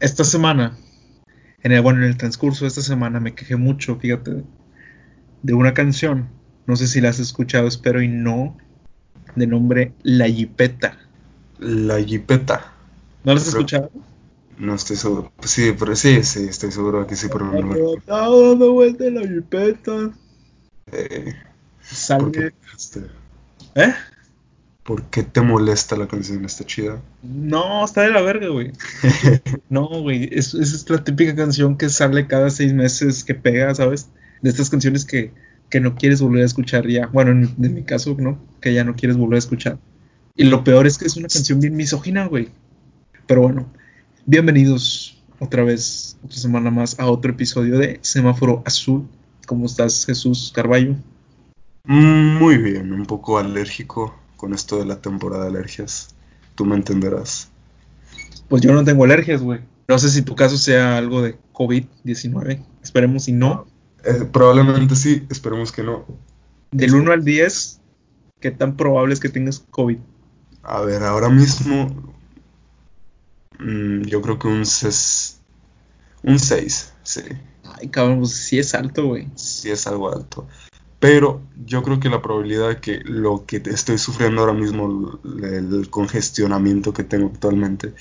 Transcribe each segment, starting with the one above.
esta semana, en el, bueno, en el transcurso de esta semana me quejé mucho, fíjate, de una canción, no sé si la has escuchado, espero y no, de nombre La Jipeta. La Jipeta. ¿No la has escuchado? No estoy seguro. Pues sí, pero sí, sí, estoy seguro que sí, pero no me dando vuelta la Jipeta. Eh, Sale... qué, ¿Eh? ¿Por qué te molesta la canción? ¿Está chida? No, está de la verga, güey. no, güey. Es, es la típica canción que sale cada seis meses que pega, ¿sabes? De estas canciones que, que no quieres volver a escuchar ya. Bueno, en, mi caso, ¿no? Que ya no quieres volver a escuchar. Y lo peor es que es una canción bien misógina, güey. Pero bueno, bienvenidos otra vez, otra semana más, a otro episodio de Semáforo Azul. ¿Cómo estás, Jesús Carballo? Muy bien, un poco alérgico con esto de la temporada de alergias. Tú me entenderás. Pues yo no tengo alergias, güey. No sé si tu caso sea algo de COVID-19. Esperemos si no. Eh, probablemente sí, esperemos que no. Del 1 al 10, ¿qué tan probable es que tengas COVID? A ver, ahora mismo mm, yo creo que un 6. Un 6, sí. Ay, cabrón, pues sí es alto, güey. Sí es algo alto. Pero yo creo que la probabilidad de que lo que estoy sufriendo ahora mismo, el congestionamiento que tengo actualmente,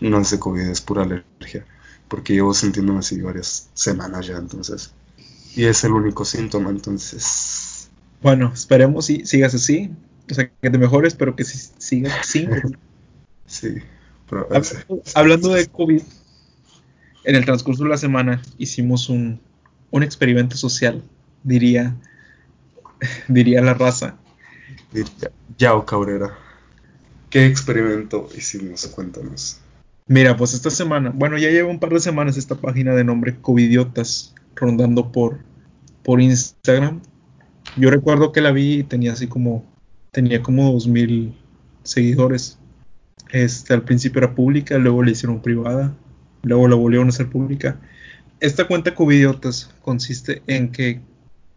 no es de COVID, es pura alergia. Porque llevo sintiéndome así varias semanas ya, entonces. Y es el único síntoma, entonces. Bueno, esperemos si sigas así. O sea, que te mejores, pero que si sigas así. sí. hablando, de COVID, en el transcurso de la semana hicimos un, un experimento social, diría diría la raza. Yao Cabrera. ¿Qué experimento hicimos? Cuéntanos. Mira, pues esta semana, bueno, ya lleva un par de semanas esta página de nombre Covidiotas rondando por, por Instagram. Yo recuerdo que la vi y tenía así como, tenía como dos mil seguidores. Este, al principio era pública, luego la hicieron privada, luego la volvieron a hacer pública. Esta cuenta Covidiotas consiste en que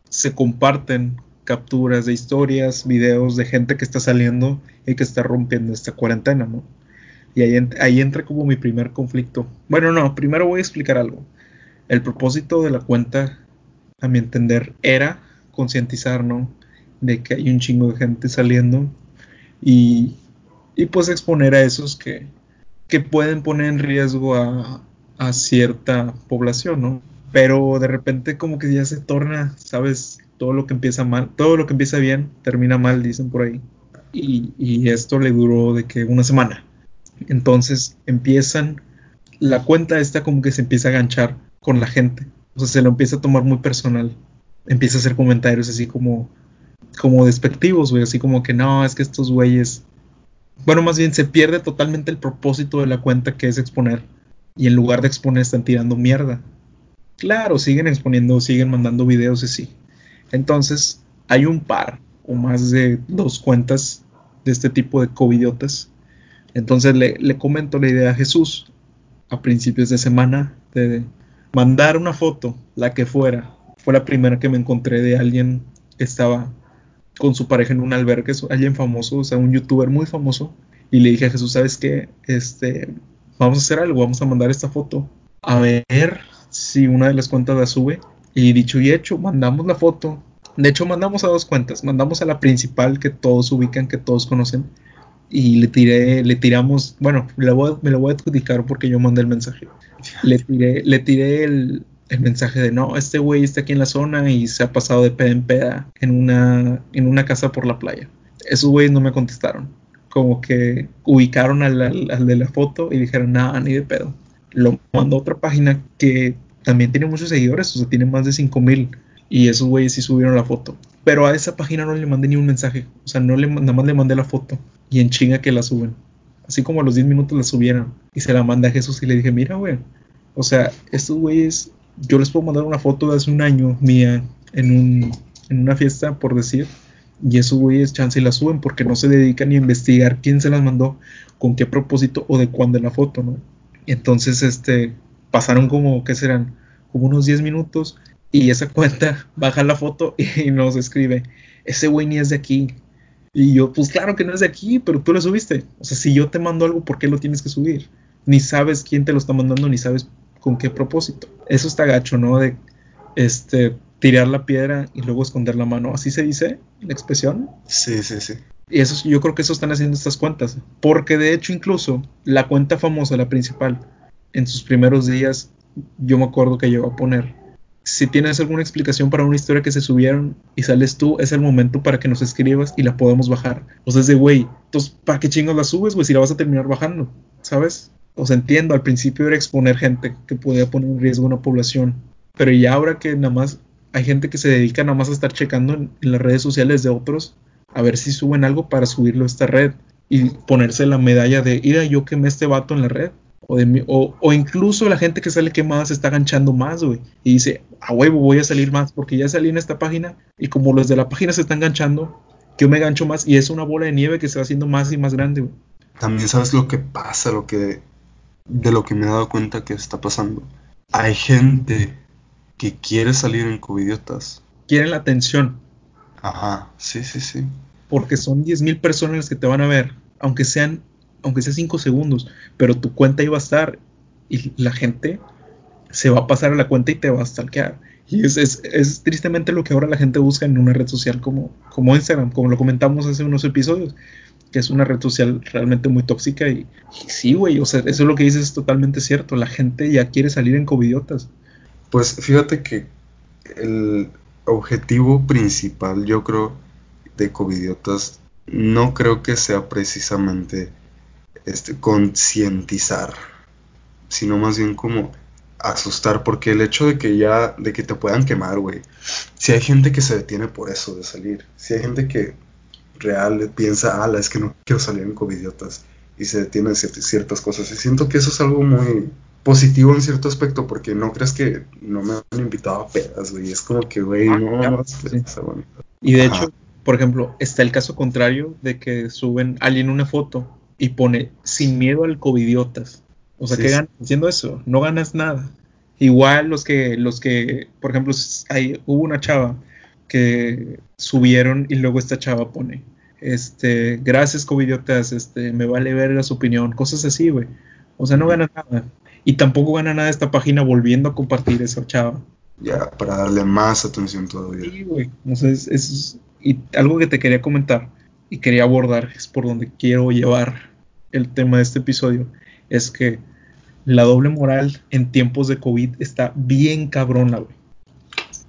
se comparten capturas de historias, videos de gente que está saliendo y que está rompiendo esta cuarentena, ¿no? Y ahí, ahí entra como mi primer conflicto. Bueno, no, primero voy a explicar algo. El propósito de la cuenta, a mi entender, era concientizar, ¿no? De que hay un chingo de gente saliendo y, y pues exponer a esos que, que pueden poner en riesgo a, a cierta población, ¿no? Pero de repente como que ya se torna, ¿sabes? Todo lo que empieza mal, todo lo que empieza bien termina mal, dicen por ahí. Y, esto le duró de que una semana. Entonces empiezan, la cuenta esta como que se empieza a ganchar con la gente. O sea, se lo empieza a tomar muy personal. Empieza a hacer comentarios así como, como despectivos, güey. Así como que no, es que estos güeyes. Bueno, más bien se pierde totalmente el propósito de la cuenta que es exponer. Y en lugar de exponer están tirando mierda. Claro, siguen exponiendo, siguen mandando videos así. Entonces, hay un par o más de dos cuentas de este tipo de covidiotas. Entonces le, comento la idea a Jesús a principios de semana de mandar una foto, la que fuera. Fue la primera que me encontré de alguien que estaba con su pareja en un albergue, alguien famoso, o sea, un youtuber muy famoso. Y le dije a Jesús, ¿sabes qué? Este, vamos a hacer algo, vamos a mandar esta foto. A ver si una de las cuentas la sube y dicho y hecho, mandamos la foto. De hecho, mandamos a dos cuentas. Mandamos a la principal que todos ubican, que todos conocen. Y le tiré, le tiramos, bueno, me lo voy a adjudicar porque yo mandé el mensaje. Le tiré, le tiré el, mensaje de no, este güey está aquí en la zona y se ha pasado de peda en peda en una, en una casa por la playa. Esos güeyes no me contestaron. Como que ubicaron al, al de la foto y dijeron, nada, ni de pedo. Lo mandó a otra página que también tiene muchos seguidores, o sea, tiene más de 5000. Y esos güeyes sí subieron la foto. Pero a esa página no le mandé ni un mensaje. O sea, no le, nada más le mandé la foto. Y en chinga que la suben. Así como a los 10 minutos la subieron. Y se la mandé a Jesús y le dije, mira, güey. O sea, estos güeyes, yo les puedo mandar una foto de hace un año mía en, un, en una fiesta, por decir. Y esos güeyes chance y la suben porque no se dedican ni a investigar quién se las mandó, con qué propósito o de cuándo la foto, ¿no? Entonces, este, pasaron como, ¿qué serán? Como unos 10 minutos y esa cuenta baja la foto y nos escribe, ese güey ni es de aquí. Y yo, pues claro que no es de aquí, pero tú lo subiste. O sea, si yo te mando algo, ¿por qué lo tienes que subir? ni sabes quién te lo está mandando, ni sabes con qué propósito. Eso está gacho, ¿no? De este tirar la piedra y luego esconder la mano. ¿Así se dice la expresión? Sí, sí, sí. Y eso, yo creo que eso están haciendo estas cuentas. Porque de hecho, incluso la cuenta famosa, la principal, en sus primeros días, yo me acuerdo que llegó a poner. Si tienes alguna explicación para una historia que se subieron y sales tú, es el momento para que nos escribas y la podamos bajar. O sea, es de, güey, entonces, ¿para qué chingos la subes, güey, si la vas a terminar bajando? ¿Sabes? O sea, entiendo, al principio era exponer gente que podía poner en riesgo a una población. Pero ya ahora que nada más hay gente que se dedica nada más a estar checando en, las redes sociales de otros a ver si suben algo para subirlo a esta red y ponerse la medalla de, ira, yo quemé este vato en la red. O, de o, incluso la gente que sale quemada se está ganchando más, güey. Y dice, a huevo, voy a salir más porque ya salí en esta página y como los de la página se están ganchando, yo me gancho más y es una bola de nieve que se va haciendo más y más grande, güey. También sabes lo que pasa, lo que de lo que me he dado cuenta que está pasando. Hay gente que quiere salir en covidiotas. Quieren la atención. Ajá, sí, sí, sí. Porque son 10.000 personas las que te van a ver, aunque sean, aunque sea 5 segundos, pero tu cuenta iba a estar y la gente se va a pasar a la cuenta y te va a stalkear. Y es, es, tristemente lo que ahora la gente busca en una red social como, como Instagram, como lo comentamos hace unos episodios, que es una red social realmente muy tóxica. Y, y sí, güey, o sea, eso es lo que dices es totalmente cierto. La gente ya quiere salir en covidiotas. Pues fíjate que el objetivo principal, yo creo, de Covidiotas no creo que sea precisamente este, concientizar, sino más bien como asustar, porque el hecho de que ya, de que te puedan quemar, güey, si hay gente que se detiene por eso de salir, si hay gente que real piensa, ala, es que no quiero salir en covidiotas, y se detiene ciertas cosas, y siento que eso es algo muy, positivo en cierto aspecto, porque no crees que no me han invitado a pedas, güey. Es como que, güey, ah, no, no, Y de hecho, por ejemplo, está el caso contrario de que suben alguien una foto y pone sin miedo al covidiotas. O sea, ¿qué ganas haciendo eso? No ganas nada. Igual los que, los que, por ejemplo, hay, hubo una chava que subieron y luego esta chava pone, este, gracias covidiotas, este, me vale ver su opinión, cosas así, güey. O sea, no ganas nada. Y tampoco gana nada esta página volviendo a compartir esa chava. Ya, para darle más atención todavía. Sí, güey. O sea, es, y algo que te quería comentar y quería abordar, es por donde quiero llevar el tema de este episodio, es que la doble moral en tiempos de COVID está bien cabrona, güey.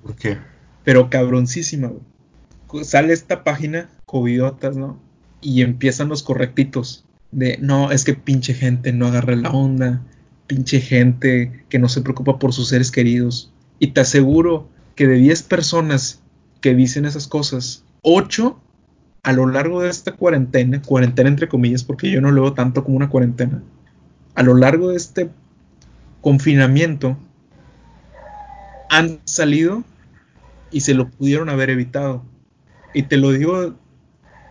¿Por qué? Pero cabroncísima, güey. Sale esta página, COVIDotas, ¿no? Y empiezan los correctitos de, no, es que pinche gente no agarra la onda, pinche gente que no se preocupa por sus seres queridos. Y te aseguro que de 10 personas que dicen esas cosas, 8 a lo largo de esta cuarentena, cuarentena entre comillas, porque yo no lo veo tanto como una cuarentena, a lo largo de este confinamiento, han salido y se lo pudieron haber evitado. Y te lo digo,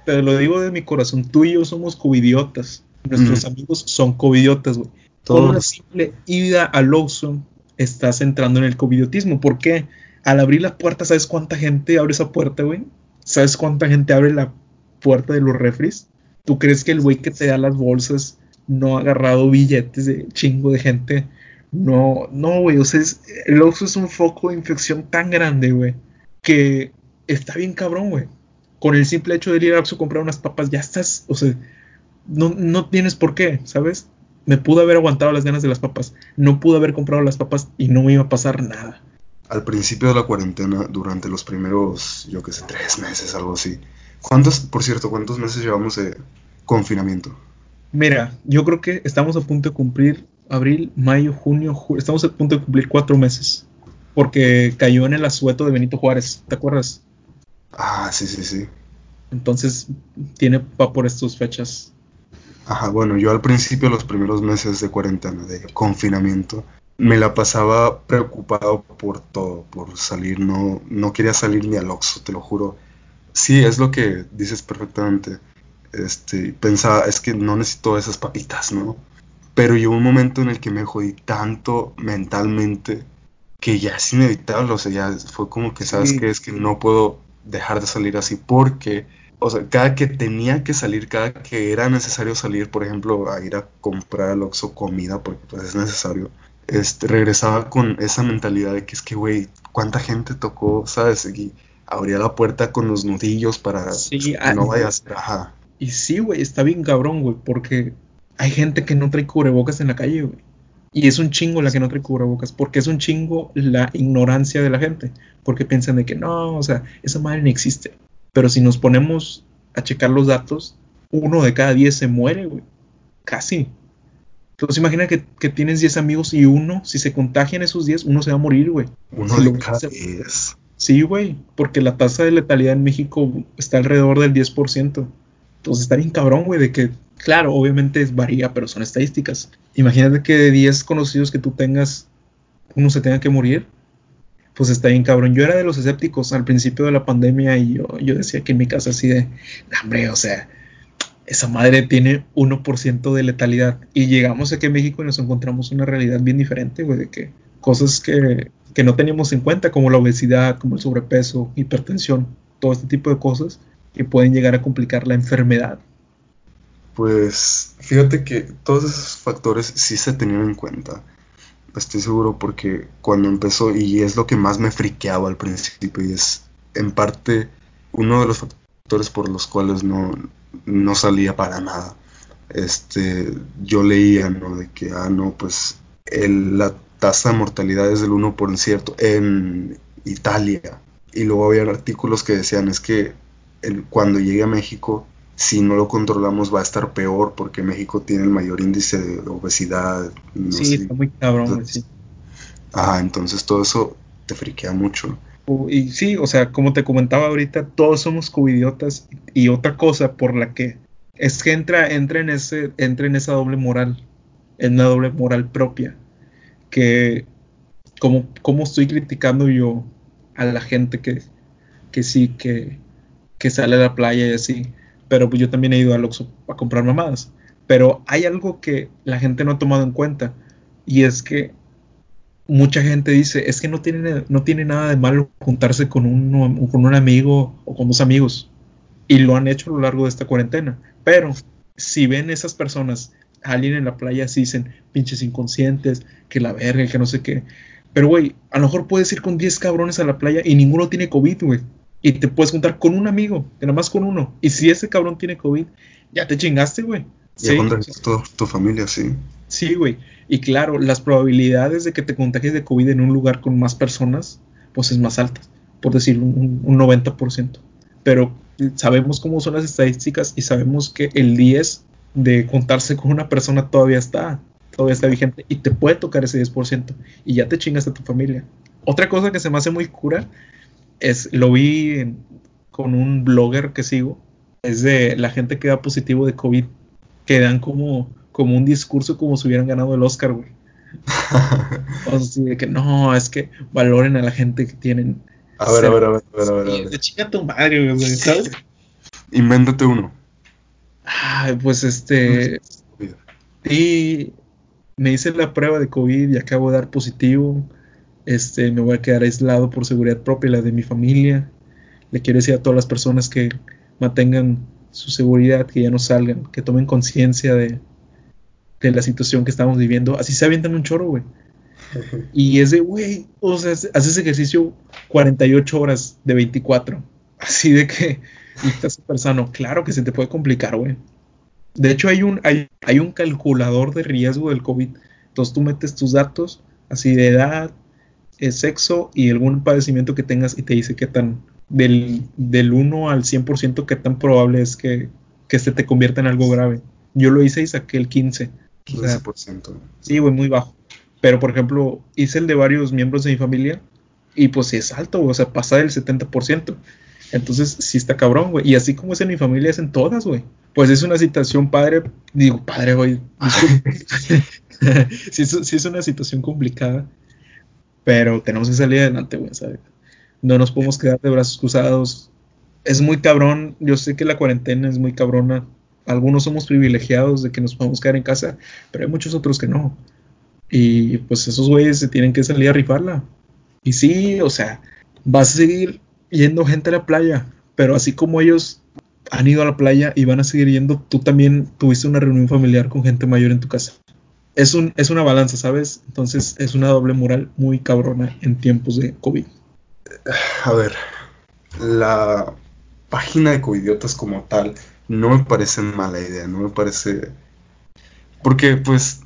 te lo digo de mi corazón, tú y yo somos covidiotas. Nuestros amigos son covidiotas, güey. Por una simple ida al Oxxo estás entrando en el covidiotismo. ¿Por qué? Al abrir la puerta, ¿sabes cuánta gente abre esa puerta, güey? ¿Sabes cuánta gente abre la puerta de los refres? ¿Tú crees que el güey que te da las bolsas no ha agarrado billetes de chingo de gente? No, no, güey. O sea, el Oxxo es un foco de infección tan grande, güey, que está bien cabrón, güey. Con el simple hecho de ir a Oxxo a comprar unas papas, ya estás, o sea, no, no tienes por qué, ¿sabes? me pudo haber aguantado las ganas de las papas, no pude haber comprado las papas y no me iba a pasar nada. Al principio de la cuarentena, durante los primeros, yo qué sé, tres meses, algo así. ¿Cuántos, por cierto, cuántos meses llevamos de confinamiento? Mira, yo creo que estamos a punto de cumplir abril, mayo, junio, julio, estamos a punto de cumplir cuatro meses. Porque cayó en el asueto de Benito Juárez, ¿te acuerdas? Ah, sí, sí, sí. Entonces, tiene va por estas fechas. Ajá, bueno, yo al principio, los primeros meses de cuarentena, de confinamiento, me la pasaba preocupado por todo, por salir, no, no quería salir ni al Oxxo, te lo juro. Sí, es lo que dices perfectamente. Este, pensaba, es que no necesito esas papitas, ¿no? Pero llegó un momento en el que me jodí tanto mentalmente que ya es inevitable, o sea, ya fue como que, ¿sabes qué? Es que no puedo dejar de salir así porque o sea, cada que tenía que salir, cada que era necesario salir, por ejemplo, a ir a comprar al Oxxo comida, porque pues es necesario, este, regresaba con esa mentalidad de que es que, güey, ¿cuánta gente tocó, sabes? Y abría la puerta con los nudillos para que ah, no vaya a ser, ajá. Y sí, güey, está bien cabrón, güey, porque hay gente que no trae cubrebocas en la calle, güey. Y es un chingo la que no trae cubrebocas, porque es un chingo la ignorancia de la gente, porque piensan de que no, o sea, esa madre no existe. Pero si nos ponemos a checar los datos, uno de cada diez se muere, güey. Casi. Entonces imagina que, tienes 10 amigos y uno, si se contagian esos 10, uno se va a morir, güey. Uno de cada 10. Sí, güey, porque la tasa de letalidad en México está alrededor del 10%. Entonces está bien cabrón, güey, de que, claro, obviamente varía, pero son estadísticas. Imagínate que de 10 conocidos que tú tengas, uno se tenga que morir. Pues está bien cabrón. Yo era de los escépticos al principio de la pandemia y yo, yo decía que en mi casa así de, hombre, o sea, esa madre tiene 1% de letalidad. Y llegamos aquí a México y nos encontramos una realidad bien diferente, güey, de que cosas que, que no teníamos en cuenta, como la obesidad, como el sobrepeso, hipertensión, todo este tipo de cosas que pueden llegar a complicar la enfermedad. Pues fíjate que todos esos factores sí se tenían en cuenta. Estoy seguro porque cuando empezó, y es lo que más me friqueaba al principio, y es en parte uno de los factores por los cuales no, no salía para nada. Este, yo leía, ¿no? De que, ah, no, pues la tasa de mortalidad es del 1% en Italia. Y luego había artículos que decían, es que el, cuando llegue a México, si no lo controlamos va a estar peor porque México tiene el mayor índice de obesidad. sí, está muy cabrón, sí. Ajá, entonces todo eso te friquea mucho. Y sí, o sea, como te comentaba ahorita, todos somos covidiotas y otra cosa por la que es que entra, entra, en, ese, entra en esa doble moral, en una doble moral propia, que como, como estoy criticando yo a la gente que, que sí, que, que sale a la playa y así, pero pues yo también he ido al Oxxo a comprar mamadas, pero hay algo que la gente no ha tomado en cuenta y es que mucha gente dice, es que no tiene, no tiene nada de malo juntarse con un, con un amigo o con dos amigos. Y lo han hecho a lo largo de esta cuarentena. Pero si ven esas personas, alguien en la playa, se dicen, pinches inconscientes, que la verga, que no sé qué. Pero, güey, a lo mejor puedes ir con 10 cabrones a la playa y ninguno tiene COVID, güey. Y te puedes juntar con un amigo, nada más con uno. Y si ese cabrón tiene COVID, ya te chingaste, güey. Sí, tu, tu familia, sí. Sí, güey. Y claro, las probabilidades de que te contagies de COVID en un lugar con más personas, pues es más alta, por decir un, 90%. Pero sabemos cómo son las estadísticas y sabemos que el 10 de contarse con una persona todavía está, todavía está vigente y te puede tocar ese 10% y ya te chingas a tu familia. Otra cosa que se me hace muy cura es, lo vi con un blogger que sigo, es de la gente que da positivo de COVID, que dan como como un discurso como si hubieran ganado el Oscar, güey. o sea, de que no, es que valoren a la gente que tienen. A ver, a ver, a ver, a ver, a ver. De chica tu madre, güey, ¿sabes? Invéntate uno. Ay, pues este. Sí, me hice la prueba de COVID y acabo de dar positivo. Este, me voy a quedar aislado por seguridad propia y la de mi familia. Le quiero decir a todas las personas que mantengan su seguridad, que ya no salgan, que tomen conciencia de, de la situación que estamos viviendo, así se avientan un choro, güey. Y es de, güey, o sea, haces ejercicio 48 horas de 24. Así de que y estás súper sano. Claro que se te puede complicar, güey. De hecho, hay un, hay, hay, un calculador de riesgo del COVID. Entonces tú metes tus datos, así de edad, eh, sexo y algún padecimiento que tengas y te dice qué tan, del, del 1 al 100%, qué tan probable es que, que se te convierta en algo grave. Yo lo hice y saqué el 15. 15%. sí, güey, muy bajo. Pero, por ejemplo, hice el de varios miembros de mi familia y pues sí es alto, o sea, pasa del 70%. Entonces, sí está cabrón, güey. Y así como es en mi familia, es en todas, güey. Pues es una situación padre, digo, padre, güey. sí, sí, es una situación complicada, pero tenemos que salir adelante, güey, ¿sabes? No nos podemos quedar de brazos cruzados. Es muy cabrón, yo sé que la cuarentena es muy cabrona algunos somos privilegiados de que nos podemos quedar en casa, pero hay muchos otros que no. Y pues esos güeyes se tienen que salir a rifarla. Y sí, o sea, va a seguir yendo gente a la playa, pero así como ellos han ido a la playa y van a seguir yendo, tú también tuviste una reunión familiar con gente mayor en tu casa. Es, un, es una balanza, ¿sabes? Entonces es una doble moral muy cabrona en tiempos de COVID. A ver, la página de Covidiotas como tal no me parece mala idea, no me parece... Porque pues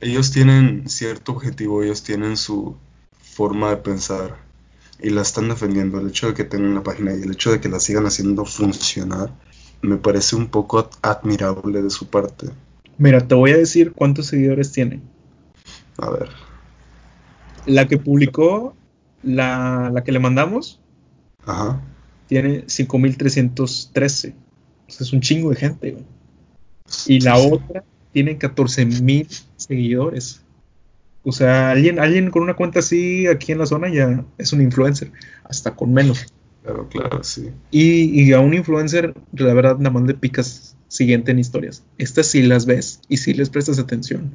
ellos tienen cierto objetivo, ellos tienen su forma de pensar y la están defendiendo. El hecho de que tengan la página y el hecho de que la sigan haciendo funcionar me parece un poco admirable de su parte. Mira, te voy a decir cuántos seguidores tiene. A ver. La que publicó, la, la que le mandamos, Ajá. tiene 5313. Es un chingo de gente, güey. Y la otra tiene 14000 seguidores. O sea, alguien, alguien con una cuenta así aquí en la zona ya es un influencer, hasta con menos. Claro, claro, sí. Y, y a un influencer, la verdad, nada más le picas siguiente en historias. Estas sí las ves y sí les prestas atención.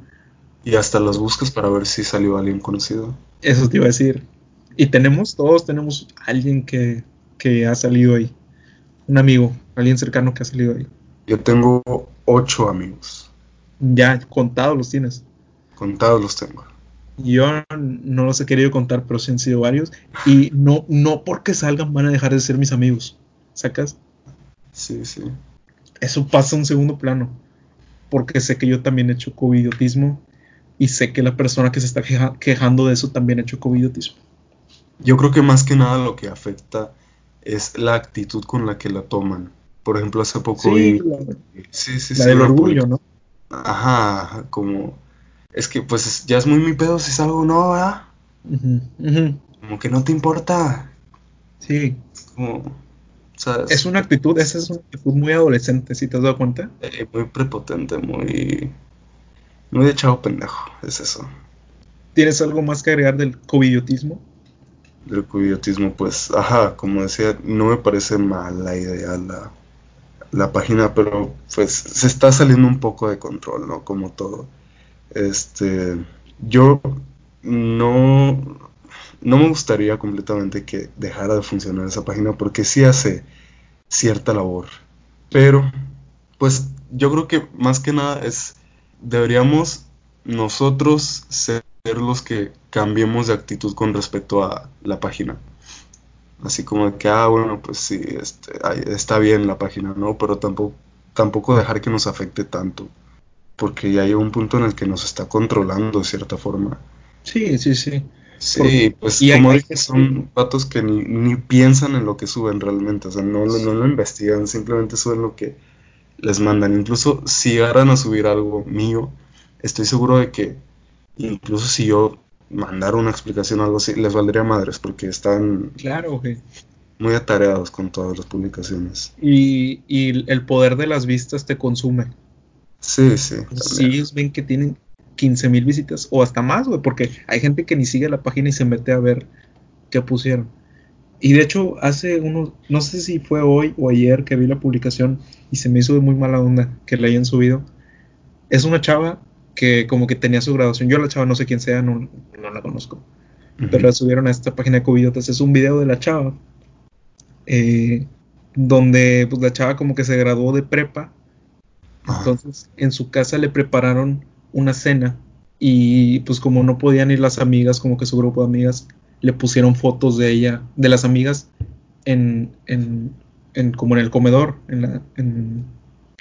Y hasta las buscas para ver si salió alguien conocido. Eso te iba a decir. Y tenemos, todos tenemos alguien que, que ha salido ahí. Un amigo, alguien cercano que ha salido ahí. Yo tengo ocho amigos. Ya contados los tienes. Contados los tengo. Yo no los he querido contar, pero sí han sido varios. Y no, no porque salgan van a dejar de ser mis amigos. ¿Sacas? Sí, sí. Eso pasa a un segundo plano. Porque sé que yo también he hecho covidiotismo. Y sé que la persona que se está queja- quejando de eso también ha hecho covidiotismo. Yo creo que más que nada lo que afecta es la actitud con la que la toman. Por ejemplo, hace poco Sí, vi... la, Sí, sí, la sí, del orgullo, ¿no? Ajá, como... Es que pues es- ya es muy mi pedo si salgo o no, ¿verdad? Ujú, ujú. Como que no te importa. Sí, Como... ¿Sabes? es una actitud, esa es una actitud muy adolescente, si te has dado cuenta. Eh, muy prepotente, muy... Muy de chavo pendejo, es eso. ¿Tienes algo más que agregar del covidiotismo? Del cubiotismo, pues, ajá, como decía, no me parece mala idea la, la página, pero pues se está saliendo un poco de control, ¿no? Como todo. Este, yo no, no me gustaría completamente que dejara de funcionar esa página porque sí hace cierta labor. Pero, pues, yo creo que más que nada es, deberíamos nosotros ser los que cambiemos de actitud con respecto a la página. Así como de que, ah, bueno, pues sí, este, está bien la página, ¿no? Pero tampoco, tampoco dejar que nos afecte tanto. Porque ya llega un punto en el que nos está controlando de cierta forma. Sí, sí, sí. Sí, pues y como dije, son patos que ni, ni piensan en lo que suben realmente, o sea, no, lo- no lo investigan, simplemente suben lo que les mandan. Incluso si llegaran a subir algo mío, estoy seguro de que incluso si yo mandara una explicación o algo así, les valdría madres, porque están Claro, güey. muy atareados con todas las publicaciones. Y, y el poder de las vistas te consume. Sí, sí. Si ellos ven que tienen 15 mil visitas o hasta más, güey, porque hay gente que ni sigue la página y se mete a ver qué pusieron. Y de hecho, hace unos, no sé si fue hoy o ayer que vi la publicación y se me hizo de muy mala onda que la hayan subido. Es una chava que como que tenía su graduación. Yo la chava no sé quién sea, no, no la conozco. Pero la subieron a esta página de Cubillotas. Es un video de la chava, eh, donde pues, la chava como que se graduó de prepa. Entonces en su casa le prepararon una cena y pues como no podían ir las amigas, como que su grupo de amigas, le pusieron fotos de ella, de las amigas, en, en, en como en el comedor, en la, en,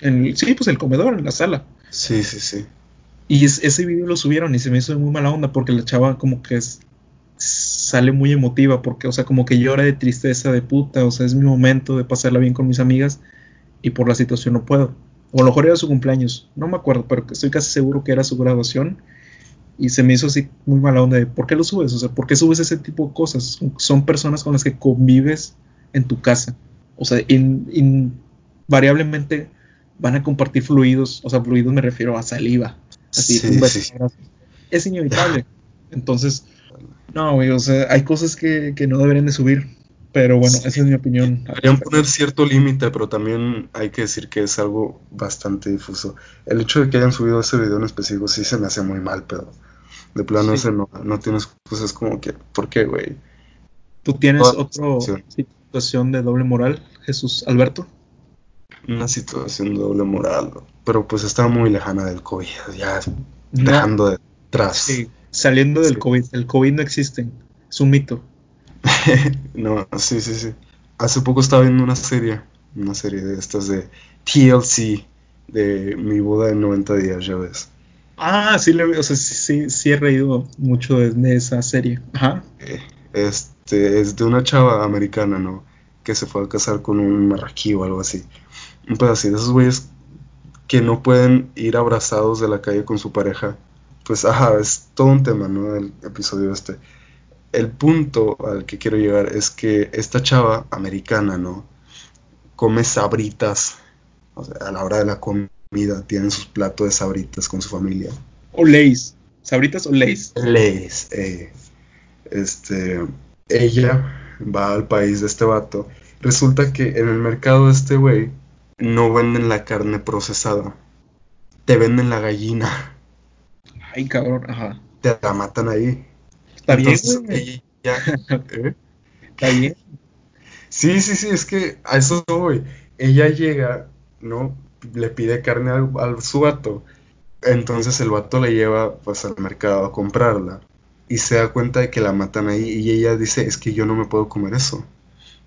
en- sí, pues el comedor, en la sala. Sí, sí, sí. Y es- ese video lo subieron y se me hizo muy mala onda porque la chava como que es- sale muy emotiva porque, o sea, como que llora de tristeza, de puta, o sea, es mi momento de pasarla bien con mis amigas y por la situación no puedo. O a lo mejor era su cumpleaños, no me acuerdo, pero estoy casi seguro que era su graduación y se me hizo así muy mala onda de ¿por qué lo subes? O sea, ¿por qué subes ese tipo de cosas? Son personas con las que convives en tu casa. O sea, in- invariablemente van a compartir fluidos, o sea, fluidos me refiero a saliva. Así, Sí, un beso, sí. abrazo. Es inevitable. Entonces, no, güey, o sea, hay cosas que, que no deberían de subir. Pero bueno, Sí. esa es mi opinión. Deberían poner cierto límite, pero también hay que decir que es algo bastante difuso. El hecho de que hayan subido ese video en específico sí se me hace muy mal, pero de plano Sí. ese no, no tienes cosas como que, ¿por qué, güey? ¿Tú tienes otra situación. situación de doble moral, Jesús Alberto? una situación de doble moral, pero pues está muy lejana del COVID, ya dejando de atrás. Sí, saliendo del COVID, el COVID no existe, es un mito. no, sí, sí, sí. Hace poco estaba viendo una serie, una serie de estas de TLC, de mi boda en 90 días, ya ves. Ah, sí, le, o sea, sí, sí, he reído mucho de, esa serie. Ajá. Eh, este, es de una chava americana, ¿no? Que se fue a casar con un marraquí o algo así. Un pedacito de esos güeyes que no pueden ir abrazados de la calle con su pareja. Pues, ajá, es todo un tema, ¿no? El episodio este. El punto al que quiero llegar es que esta chava americana, ¿no? Come sabritas. O sea, a la hora de la comida tienen sus platos de sabritas con su familia. O leis. ¿Sabritas o leis? Leis. Eh, este, ella va al país de este vato. Resulta que en el mercado de este güey no venden la carne procesada. Te venden la gallina. Ay, cabrón, ajá. Te la matan ahí. Está bien, güey. ¿eh? Está bien. Sí, sí, sí, es que a eso voy. Ella llega, ¿no? le pide carne al, su vato. Entonces el vato le lleva pues al mercado a comprarla y se da cuenta de que la matan ahí y ella dice es que yo no me puedo comer eso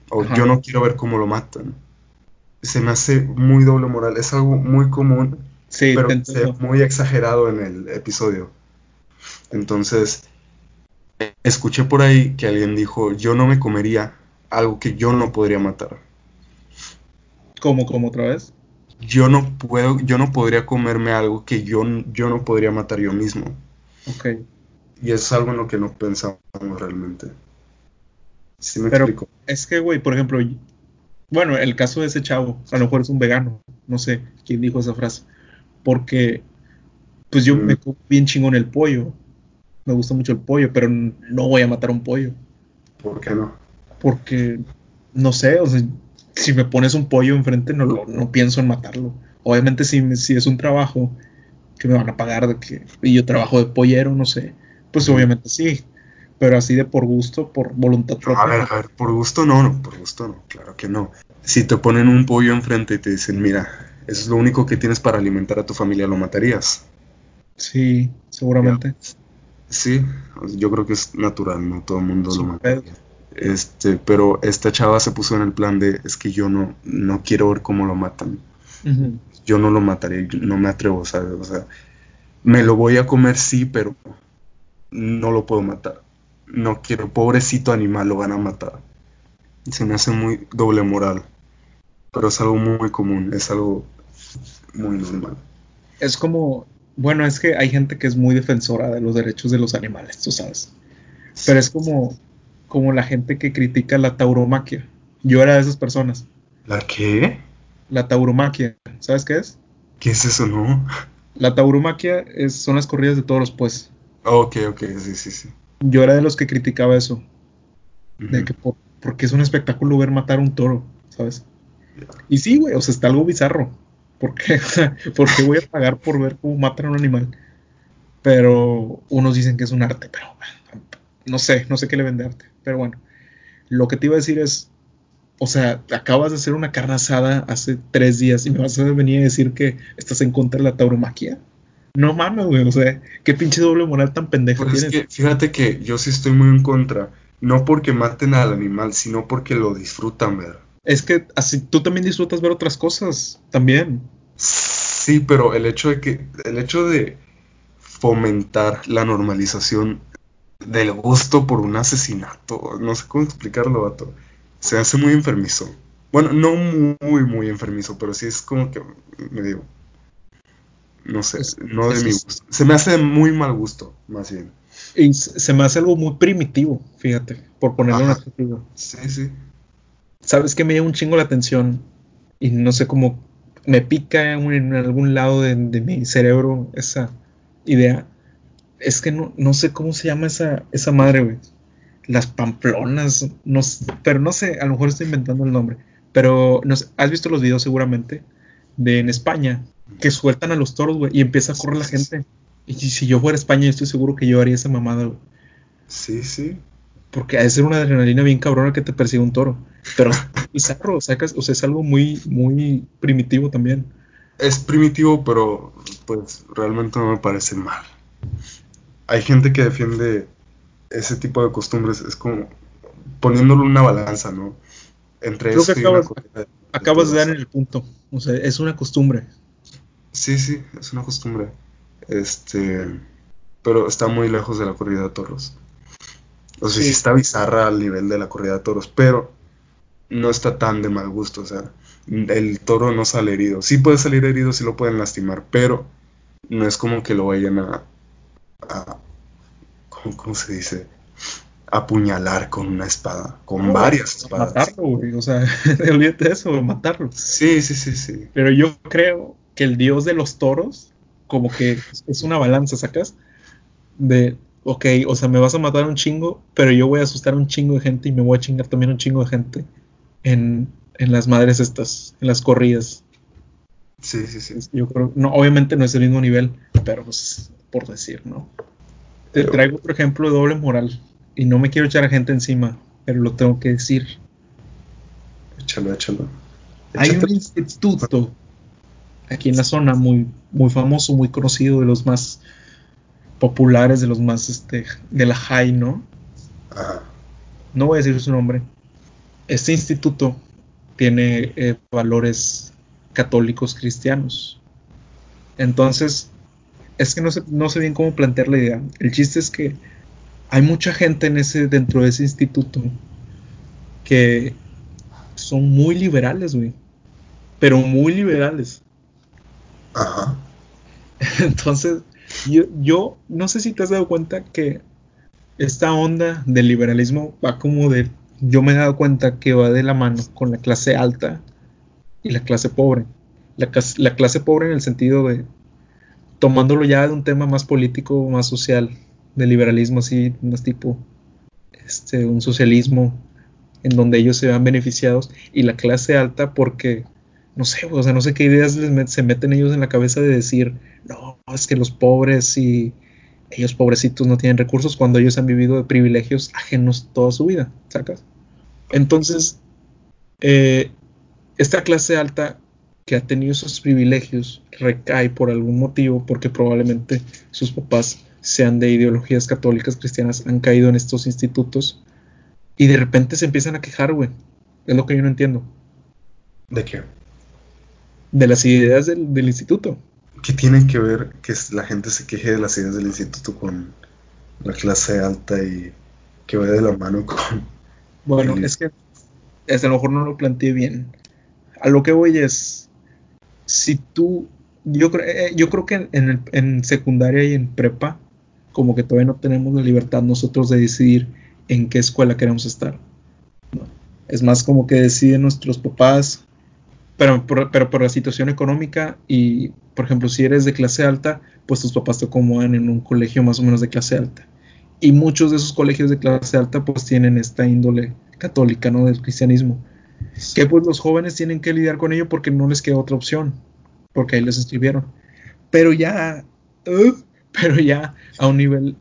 o yo no quiero ver cómo lo matan. Se me hace muy doble moral, es algo muy común, sí, pero muy exagerado en el episodio. Entonces, escuché por ahí que alguien dijo, yo no me comería algo que yo no podría matar. ¿Cómo, cómo otra vez? yo no puedo, yo no podría comerme algo que yo, yo no podría matar yo mismo. Ok. Y es algo en lo que no pensamos realmente. ¿Sí me Pero explico? Es que, güey, por ejemplo, bueno, el caso de ese chavo, a lo mejor es un vegano, no sé quién dijo esa frase, porque, pues yo me mm. como bien chingón el pollo, me gusta mucho el pollo, pero no voy a matar un pollo. ¿Por qué no? Porque, no sé, o sea, si me pones un pollo enfrente, no, no pienso en matarlo. Obviamente, si, si es un trabajo que me van a pagar de que, y yo trabajo de pollero, no sé, pues obviamente sí. Pero así de por gusto, por voluntad propia. A ver, a ver, por gusto no, no, por gusto no, claro que no. Si te ponen un pollo enfrente y te dicen, mira, eso es lo único que tienes para alimentar a tu familia, ¿lo matarías? Sí, seguramente. Sí, yo creo que es natural, no todo el mundo lo mataría. Este, pero esta chava se puso en el plan de, es que yo no, no quiero ver cómo lo matan. Yo no lo mataré, no me atrevo, ¿sabes? O sea, me lo voy a comer sí, pero no lo puedo matar. No quiero, pobrecito animal, lo van a matar. Se me hace muy doble moral. Pero es algo muy común, es algo muy normal. Es como, bueno, es que hay gente que es muy defensora de los derechos de los animales, tú sabes. Pero es como, como la gente que critica la tauromaquia. Yo era de esas personas. ¿La qué? La tauromaquia. ¿Sabes qué es? ¿Qué es eso, no? La tauromaquia es, son las corridas de toros, pues. Ok, ok, sí, sí, sí. Yo era de los que criticaba eso. De que porque es un espectáculo ver matar un toro, ¿sabes? Y sí, güey, o sea, está algo bizarro. ¿Por qué? ¿Por qué voy a pagar por ver cómo matan a un animal? Pero unos dicen que es un arte, pero no sé, no sé qué le vende arte. Pero bueno, lo que te iba a decir es, o sea, acabas de hacer una carne asada hace tres días y me vas a venir a decir que estás en contra de la tauromaquia. No mames, güey, o sea, qué pinche doble moral tan pendeja pues Es que, fíjate que yo sí estoy muy en contra, no porque maten al animal, sino porque lo disfrutan ver. Es que así tú también disfrutas ver otras cosas, también. Sí, pero el hecho de que, el hecho de fomentar la normalización del gusto por un asesinato. No sé cómo explicarlo, vato. Se hace muy enfermizo. Bueno, no muy, muy enfermizo, pero sí es como que medio. No sé, no de mi gusto. Se me hace muy mal gusto, más bien. Y se me hace algo muy primitivo, fíjate, por ponerlo en adjetivo. Sí, sí. ¿Sabes que me llama un chingo la atención? Y no sé cómo me pica en algún lado de mi cerebro esa idea es que no, no sé cómo se llama esa, esa madre, güey. Las pamplonas, no pero no sé, a lo mejor estoy inventando el nombre. Pero no has visto los videos seguramente de en España que sueltan a los toros, güey, y empieza a correr la gente. Y si yo fuera a España, yo estoy seguro que yo haría esa mamada, güey. Sí, sí. Porque ha de ser una adrenalina bien cabrona que te persiga un toro. Pero bizarro, sacas, o sea, es algo muy, muy primitivo también. Es primitivo, pero pues realmente no me parece mal. Hay gente que defiende ese tipo de costumbres, es como poniéndolo una balanza, ¿no? Entre Creo que acabas, de, acabas de dar en el punto. O sea, es una costumbre. Sí, sí, es una costumbre. Este, pero está muy lejos de la corrida de toros. O sea, sí. está bizarra al nivel de la corrida de toros, pero no está tan de mal gusto. O sea, el toro no sale herido. Sí puede salir herido, sí lo pueden lastimar, pero no es como que lo vayan a. a ¿cómo, se dice? apuñalar con una espada, con varias espadas. Matarlo, güey, o sea, olvídate de eso, matarlo. Sí, sí, sí, sí. Pero yo creo que el dios de los toros, como que es una balanza, ¿sacas? De, ok, o sea, me vas a matar un chingo, pero yo voy a asustar a un chingo de gente y me voy a chingar también un chingo de gente en, en las madres estas, en las corridas. Sí, sí, sí. Yo creo, no, obviamente no es el mismo nivel, pero pues, por decir, ¿no? Te traigo, por ejemplo, doble moral. Y no me quiero echar a gente encima, pero lo tengo que decir. Échalo, échalo. Hay un instituto aquí en la zona muy, muy famoso, muy conocido, de los más populares, de los más este, de la high, ¿no? No voy a decir su nombre. Este instituto tiene eh, valores católicos cristianos. Entonces, es que no sé, no sé bien cómo plantear la idea. El chiste es que hay mucha gente en ese, dentro de ese instituto que son muy liberales, güey. Pero muy liberales. Ajá. Entonces, yo, yo no sé si te has dado cuenta que esta onda del liberalismo va como de yo me he dado cuenta que va de la mano con la clase alta y la clase pobre. La, la clase pobre en el sentido de tomándolo ya de un tema más político, más social, de liberalismo así, más tipo este, un socialismo en donde ellos se vean beneficiados y la clase alta porque no sé, o sea, no sé qué ideas se meten ellos en la cabeza de decir, no, es que los pobres y ellos pobrecitos no tienen recursos cuando ellos han vivido de privilegios ajenos toda su vida, ¿sacas? Entonces, eh, esta clase alta que ha tenido esos privilegios recae por algún motivo, porque probablemente sus papás sean de ideologías católicas cristianas, han caído en estos institutos y de repente se empiezan a quejar, güey. Es lo que yo no entiendo. ¿De qué? De las ideas del, del instituto. ¿Qué tiene que ver que la gente se queje de las ideas del instituto con la clase alta y que vaya de la mano con bueno, es que a lo mejor no lo planteé bien. A lo que voy es, si tú, yo, eh, yo creo que en, en secundaria y en prepa, como que todavía no tenemos la libertad nosotros de decidir en qué escuela queremos estar. Es más como que deciden nuestros papás, pero por, pero por la situación económica y, por ejemplo, si eres de clase alta, pues tus papás te acomodan en un colegio más o menos de clase alta y muchos de esos colegios de clase alta pues tienen esta índole católica, ¿no? Del cristianismo. Que pues los jóvenes tienen que lidiar con ello porque no les queda otra opción, porque ahí les escribieron. Pero ya, uh, pero ya a un nivel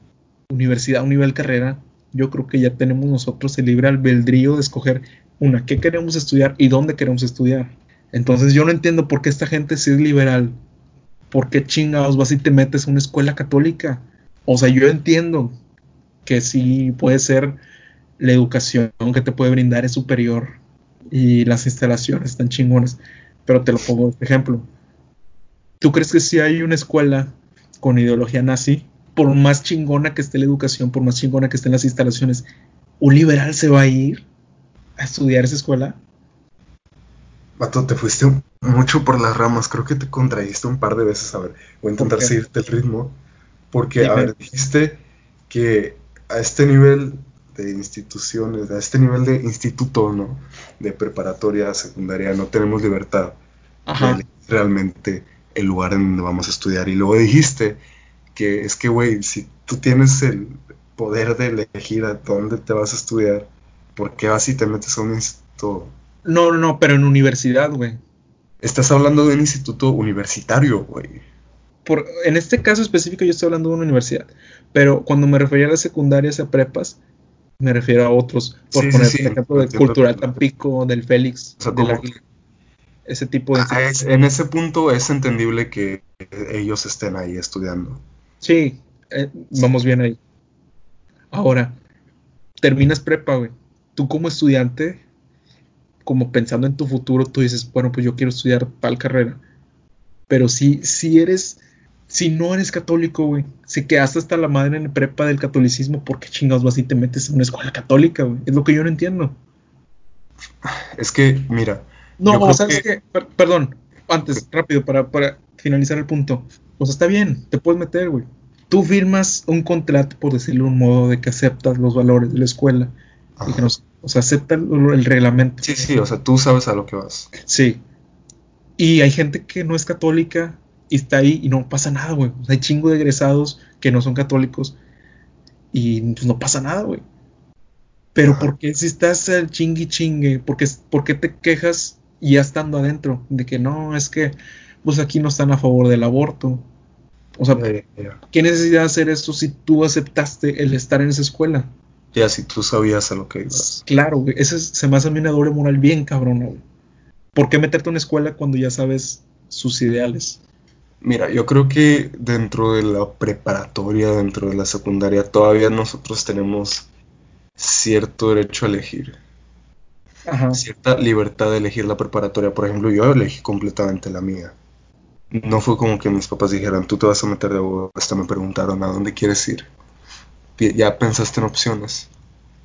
universidad, a un nivel carrera, yo creo que ya tenemos nosotros el libre albedrío de escoger una, qué queremos estudiar y dónde queremos estudiar. Entonces yo no entiendo por qué esta gente si es liberal, por qué chingados vas y te metes a una escuela católica. O sea, yo entiendo que sí puede ser la educación que te puede brindar es superior y las instalaciones están chingonas. Pero te lo pongo de ejemplo. ¿Tú crees que si hay una escuela con ideología nazi, por más chingona que esté la educación, por más chingona que estén las instalaciones, un liberal se va a ir a estudiar esa escuela? Vato, te fuiste mucho por las ramas. Creo que te contradiste un par de veces. A ver, voy a intentar seguirte el ritmo. Porque, a ver, dijiste que a este nivel de instituciones, a este nivel de instituto, ¿no? De preparatoria, secundaria, no tenemos libertad de realmente el lugar en donde vamos a estudiar. Y luego dijiste que es que, güey, si tú tienes el poder de elegir a dónde te vas a estudiar, ¿por qué vas y te metes a un instituto? No, no, no, pero en universidad, güey. Estás hablando de un instituto universitario, güey. Por, en este caso específico yo estoy hablando de una universidad. Pero cuando me refería a las secundarias y a prepas, Me refiero a otros. Por Sí, poner sí, el ejemplo entiendo. Cultural Tampico, del Félix, O sea, del como Águila, ese tipo de... Ah, es- en ese punto es entendible que ellos estén ahí estudiando. Sí, eh, vamos bien ahí. Ahora, terminas prepa, güey. Tú como estudiante, como pensando en tu futuro, tú dices, bueno, pues yo quiero estudiar tal carrera. Pero si, si eres, si no eres católico, güey, si quedaste hasta la madre en prepa del catolicismo, ¿por qué chingados vas y te metes en una escuela católica, güey? Es lo que yo no entiendo. Es que, mira, No, o sabes que- que, perdón, antes, rápido, para, para finalizar el punto. O sea, está bien, te puedes meter, güey. Tú firmas un contrato, por decirlo de un modo, de que aceptas los valores de la escuela. Y que nos- o sea, acepta el, el reglamento. Sí, sí, o sea, tú sabes a lo que vas. Sí. Y hay gente que no es católica y está ahí y no pasa nada, güey. O sea, hay chingo de egresados que no son católicos y pues no pasa nada, güey. Pero Ajá. ¿por qué si estás al chingui chingue? ¿Por qué, por qué te quejas ya estando adentro? De que no, es que pues aquí no están a favor del aborto. O sea. ¿qué necesidad de hacer eso si tú aceptaste el estar en esa escuela? Ya, si tú sabías a lo que ibas. Claro, güey. Ese es- se me hace a mí una doble moral bien cabrona, güey. ¿Por qué meterte a una escuela cuando ya sabes sus ideales? Mira, yo creo que dentro de la preparatoria, dentro de la secundaria, todavía nosotros tenemos cierto derecho a elegir, Ajá. cierta libertad de elegir la preparatoria. Por ejemplo, yo elegí completamente la mía. No fue como que mis papás dijeran, tú te vas a meter de abogado. Hasta me preguntaron, ¿a dónde quieres ir? Ya pensaste en opciones.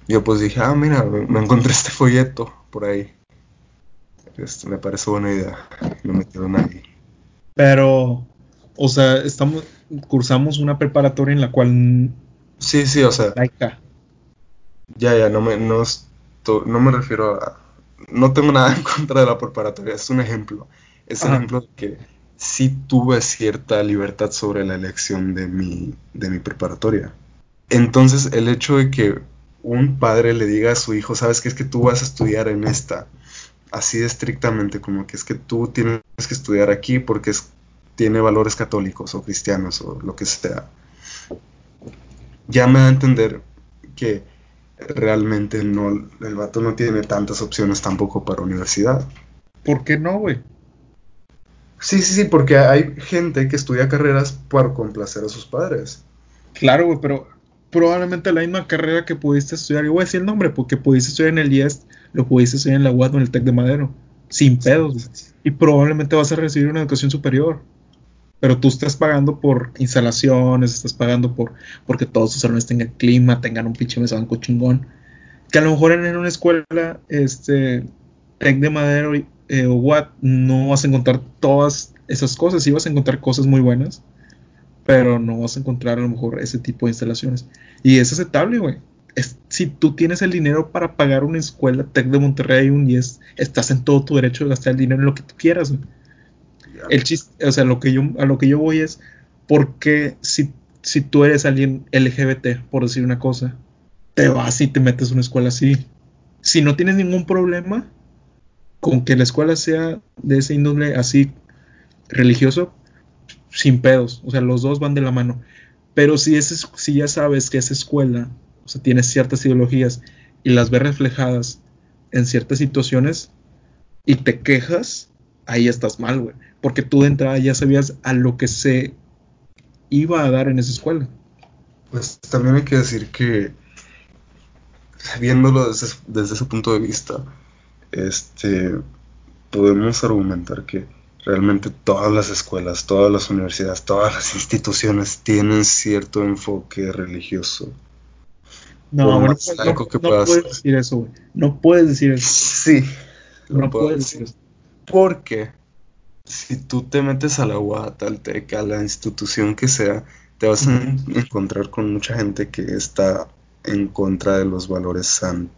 Yo pues dije, ah, mira, me encontré este folleto por ahí. Este, me parece buena idea. Me metieron ahí. Pero, o sea, estamos, cursamos una preparatoria en la cual Sí, sí, o sea, laica. ya, ya, no me, no, no me refiero a... No tengo nada en contra de la preparatoria, es un ejemplo. Es Ajá. ejemplo de que sí tuve cierta libertad sobre la elección de mi, de mi preparatoria. Entonces, el hecho de que un padre le diga a su hijo, sabes que es que tú vas a estudiar en esta, así de estrictamente, como que es que tú tienes que estudiar aquí porque es- tiene valores católicos o cristianos o lo que sea, ya me da a entender que realmente no, el vato no tiene tantas opciones tampoco para universidad. ¿Por qué no, güey? Sí, sí, sí, porque hay gente que estudia carreras por complacer a sus padres. Claro, güey, pero probablemente la misma carrera que pudiste estudiar, yo voy a decir el nombre, porque pudiste estudiar en el IES, lo pudiste estudiar en la UAD o en el TEC de Madero, sin pedos. Y probablemente vas a recibir una educación superior. Pero tú estás pagando por instalaciones, estás pagando por porque todos tus salones tengan clima, tengan un pinche mesabanco chingón. Que a lo mejor en una escuela, este, Tec de Madero y- eh, o Watt, no vas a encontrar todas esas cosas. Sí vas a encontrar cosas muy buenas, pero no vas a encontrar a lo mejor ese tipo de instalaciones. Y es aceptable, güey. Si tú tienes el dinero para pagar una escuela Tec de Monterrey, un IES, estás en todo tu derecho de gastar el dinero en lo que tú quieras, güey. El chiste, o sea, lo que yo, a lo que yo voy es, porque si, si tú eres alguien LGBT, por decir una cosa, te vas y te metes a una escuela así. Si no tienes ningún problema con que la escuela sea de ese índole así religioso, sin pedos. O sea, los dos van de la mano. Pero si, es, si ya sabes que esa escuela, o sea, tiene ciertas ideologías y las ves reflejadas en ciertas situaciones y te quejas, ahí estás mal, güey. Porque tú de entrada ya sabías a lo que se iba a dar en esa escuela. Pues también hay que decir que, viéndolo desde, desde ese punto de vista, este, podemos argumentar que realmente todas las escuelas, todas las universidades, todas las instituciones tienen cierto enfoque religioso. No, no, no- que no puedes decir eso, güey. No puedes decir eso. Sí, lo No puedo puedes decir. eso. Porque si tú te metes a la UAT, al TEC, a la institución que sea, te vas a en- encontrar con mucha gente que está en contra de los valores san.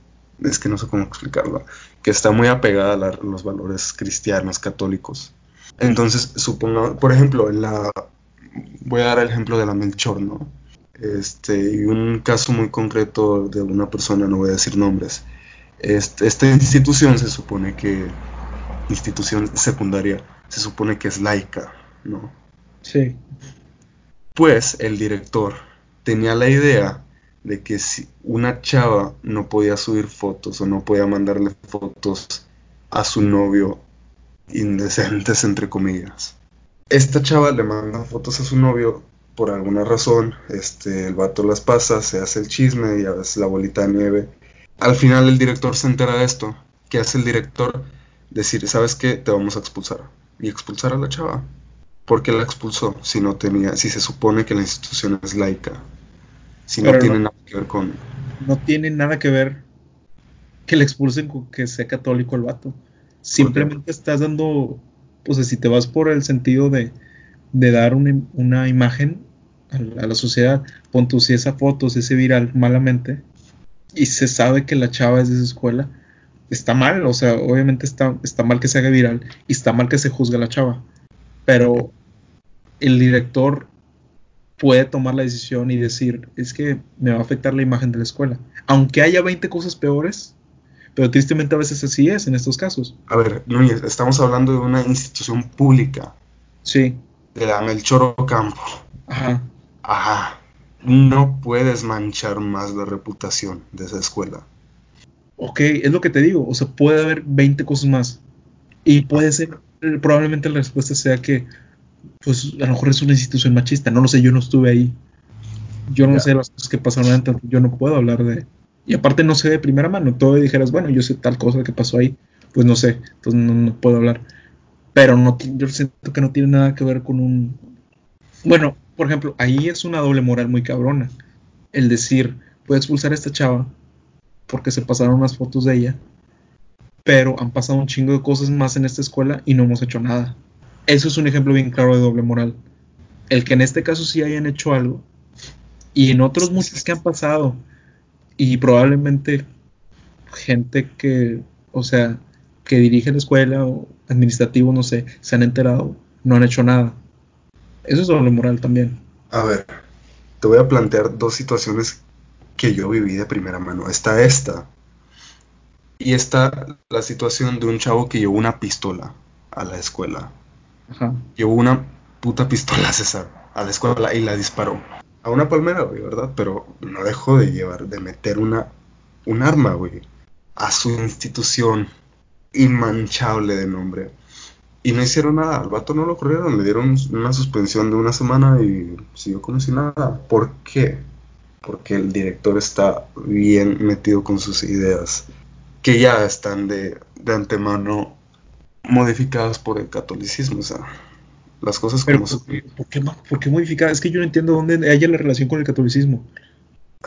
Es que no sé cómo explicarlo. Que está muy apegada a la- los valores cristianos, católicos. Entonces, supongo, por ejemplo, en la. Voy a dar el ejemplo de la Melchor, ¿no? Este, y un caso muy concreto de una persona, no voy a decir nombres. Este, esta institución se supone que institución secundaria se supone que es laica, ¿no? Sí. Pues el director tenía la idea de que si una chava no podía subir fotos o no podía mandarle fotos a su novio indecentes entre comillas. Esta chava le manda fotos a su novio por alguna razón, este, el vato las pasa, se hace el chisme y hace la bolita de nieve. Al final el director se entera de esto. ¿Qué hace el director? Decir, ¿sabes qué? Te vamos a expulsar. Y expulsar a la chava. ¿Por qué la expulsó? Si no tenía, si se supone que la institución es laica. Si no tiene nada que ver con. No tiene nada que ver que le expulsen con que sea católico el vato. Simplemente estás dando, pues si te vas por el sentido de, de dar una, imagen a la, sociedad, pon tú si esa foto se hace viral malamente y se sabe que la chava es de esa escuela, está mal, o sea, obviamente está, está mal que se haga viral y está mal que se juzgue a la chava, pero el director puede tomar la decisión y decir, es que me va a afectar la imagen de la escuela. Aunque haya 20 cosas peores, pero tristemente a veces así es en estos casos. A ver, Núñez, estamos hablando de una institución pública. Sí. De la Melchor Ocampo. Ajá. Ajá. No puedes manchar más la reputación de esa escuela. Ok, es lo que te digo. O sea, puede haber 20 cosas más. Y puede ser, probablemente la respuesta sea que, pues a lo mejor es una institución machista. No lo sé, yo no estuve ahí. Yo no sé las cosas que pasaron antes. Yo no puedo hablar de, y aparte no sé de primera mano, todo dijeras, bueno, yo sé tal cosa que pasó ahí, pues no sé, entonces no, puedo hablar. Pero no, yo siento que no tiene nada que ver con un... Bueno, por ejemplo, ahí es una doble moral muy cabrona. El decir, puedo expulsar a esta chava porque se pasaron unas fotos de ella, pero han pasado un chingo de cosas más en esta escuela y no hemos hecho nada. Eso es un ejemplo bien claro de doble moral. El que en este caso sí hayan hecho algo y en otros muchos que han pasado y probablemente gente que, o sea, que dirige la escuela o administrativo, no sé, se han enterado, no han hecho nada. Eso es doble moral también. A ver, te voy a plantear dos situaciones que yo viví de primera mano. Está esta. Y está la situación de un chavo que llevó una pistola a la escuela. Ajá. Llevó una puta pistola, César, a la escuela y la disparó a una palmera, güey, ¿verdad? Pero no dejó de llevar, de meter una, un arma, güey, a su institución inmanchable de nombre. Y no hicieron nada, al vato no lo corrieron, le dieron una suspensión de una semana y siguió como si nada. ¿Por qué? Porque el director está bien metido con sus ideas, que ya están de, de antemano modificadas por el catolicismo, o sea, las cosas como son. ¿por qué, ¿por qué modificar? Es que yo no entiendo dónde haya la relación con el catolicismo.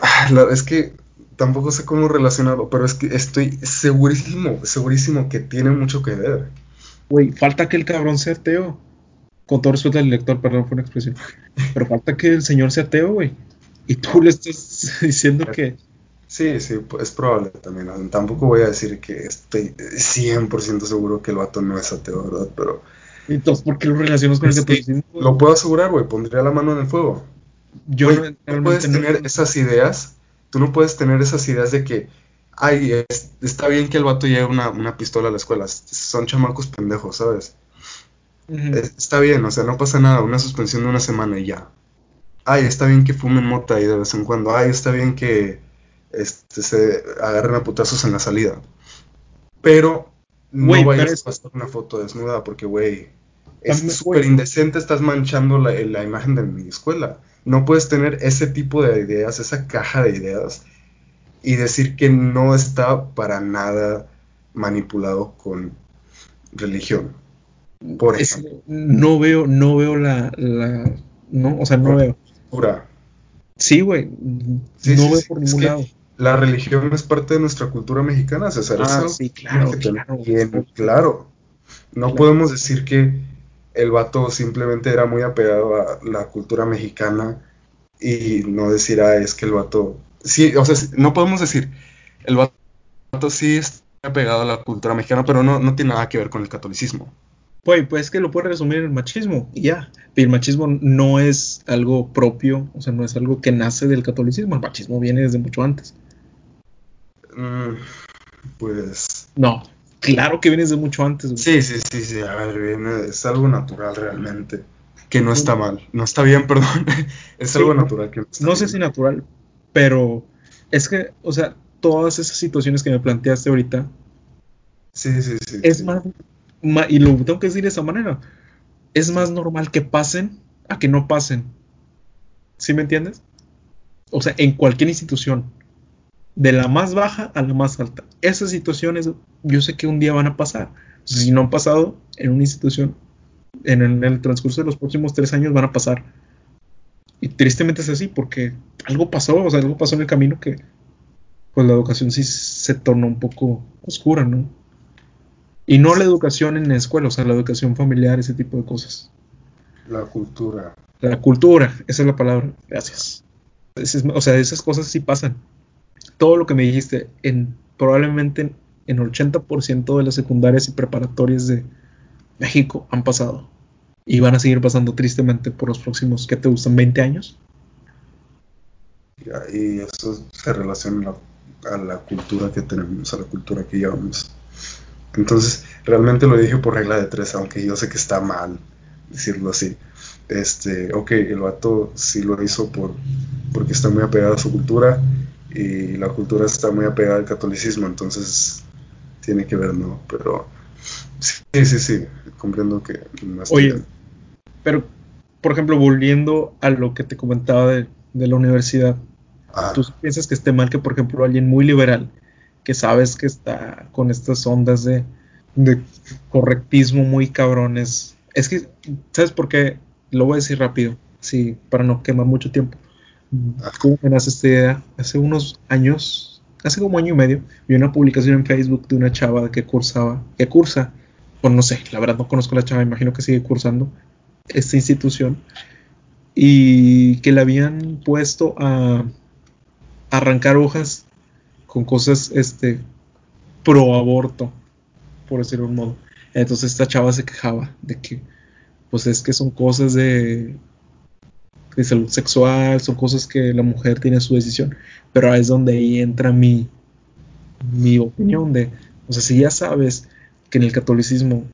Ah, es que tampoco sé cómo relacionarlo, pero es que estoy segurísimo, segurísimo que tiene mucho que ver. Güey, falta que el cabrón sea ateo. Con todo respeto al lector, perdón, fue una expresión. Pero falta que el señor sea ateo, güey. Y tú le estás diciendo que... Sí, sí, es probable también. Tampoco voy a decir que estoy 100% seguro que el vato no es ateo, ¿verdad? Pero entonces, ¿por qué lo relacionas con el catolicismo? Lo puedo asegurar, güey, pondría la mano en el fuego. Yo no, puedes tener esas ideas, tú no puedes tener esas ideas de que, ay, está bien que el vato lleve una, pistola a la escuela, son chamacos pendejos, ¿sabes? Está bien, o sea, no pasa nada, una suspensión de una semana y ya. Ay, está bien que fumen mota ahí de vez en cuando, ay, está bien que este, se agarren a putazos en la salida. Pero no vayas a pasar una foto desnuda porque, güey, es súper indecente, estás manchando la, imagen de mi escuela. No puedes tener ese tipo de ideas, esa caja de ideas, y decir que no está para nada manipulado con religión. Por no veo, no veo la, no, o sea, no veo. Pura. Sí, güey. no veo por ningún lado. La religión es parte de nuestra cultura mexicana, César. Ah, sí, claro, claro. claro. No podemos decir que el vato simplemente era muy apegado a la cultura mexicana y no decir, ah, es que el vato... Sí, o sea, no podemos decir, el vato sí está apegado a la cultura mexicana, pero no, no tiene nada que ver con el catolicismo. Pues, pues es que lo puede resumir el machismo y ya. el machismo no es algo propio, o sea, no es algo que nace del catolicismo. El machismo viene desde mucho antes. Mm, pues. No, Claro que vienes de mucho antes. Sí, sí, sí, sí, a ver, viene, es algo natural realmente. Que no está mal, no está bien, perdón. es algo natural que no, sé si natural, Pero es que, o sea, todas esas situaciones que me planteaste ahorita. Sí, sí, sí. Es sí. más, ma- y lo tengo que decir de esa manera. Es más normal que pasen a que no pasen. ¿Sí me entiendes? O sea, en cualquier institución. De la más baja a la más alta. Esas situaciones yo sé que un día van a pasar. Si no han pasado en una institución, en el, en el transcurso de los próximos tres años van a pasar. Y tristemente es así, porque algo pasó, o sea, algo pasó en el camino que pues la educación sí se tornó un poco oscura, ¿no? Y no la educación en la escuela, o sea, la educación familiar, ese tipo de cosas. La cultura. La cultura, esa es la palabra. Gracias. Es- o sea, esas cosas sí pasan. Todo lo que me dijiste, en probablemente en 80% de las secundarias y preparatorias de México han pasado. Y van a seguir pasando tristemente por los próximos, ¿qué te gustan? ¿20 años? Y eso se relaciona a la, a la cultura que tenemos, a la cultura que llevamos. Entonces, realmente lo dije por regla de tres, aunque yo sé que está mal decirlo así. Este, ok, el vato sí lo hizo por, porque está muy apegado a su cultura y la cultura está muy apegada al catolicismo, entonces tiene que ver, ¿no? Pero sí, sí, sí, comprendo que estoy Oye, bien. pero, por ejemplo, volviendo a lo que te comentaba de, de la universidad, Ah, ¿tú piensas que esté mal que, por ejemplo, alguien muy liberal, que sabes que está con estas ondas de, de correctismo muy cabrones? Es que, ¿sabes por qué? Lo voy a decir rápido, sí, para no quemar mucho tiempo. ¿Cómo me nace esta idea? Hace unos años, hace como año y medio, vi una publicación en Facebook de una chava que cursaba, que cursa, pues no sé, la verdad no conozco a la chava, imagino que sigue cursando esta institución, y que le habían puesto a arrancar hojas con cosas este pro aborto, por decirlo de un modo. Entonces esta chava se quejaba de que pues es que son cosas de, de salud sexual, son cosas que la mujer tiene su decisión, pero es donde ahí entra mi mi opinión de, o sea, si ya sabes que en el catolicismo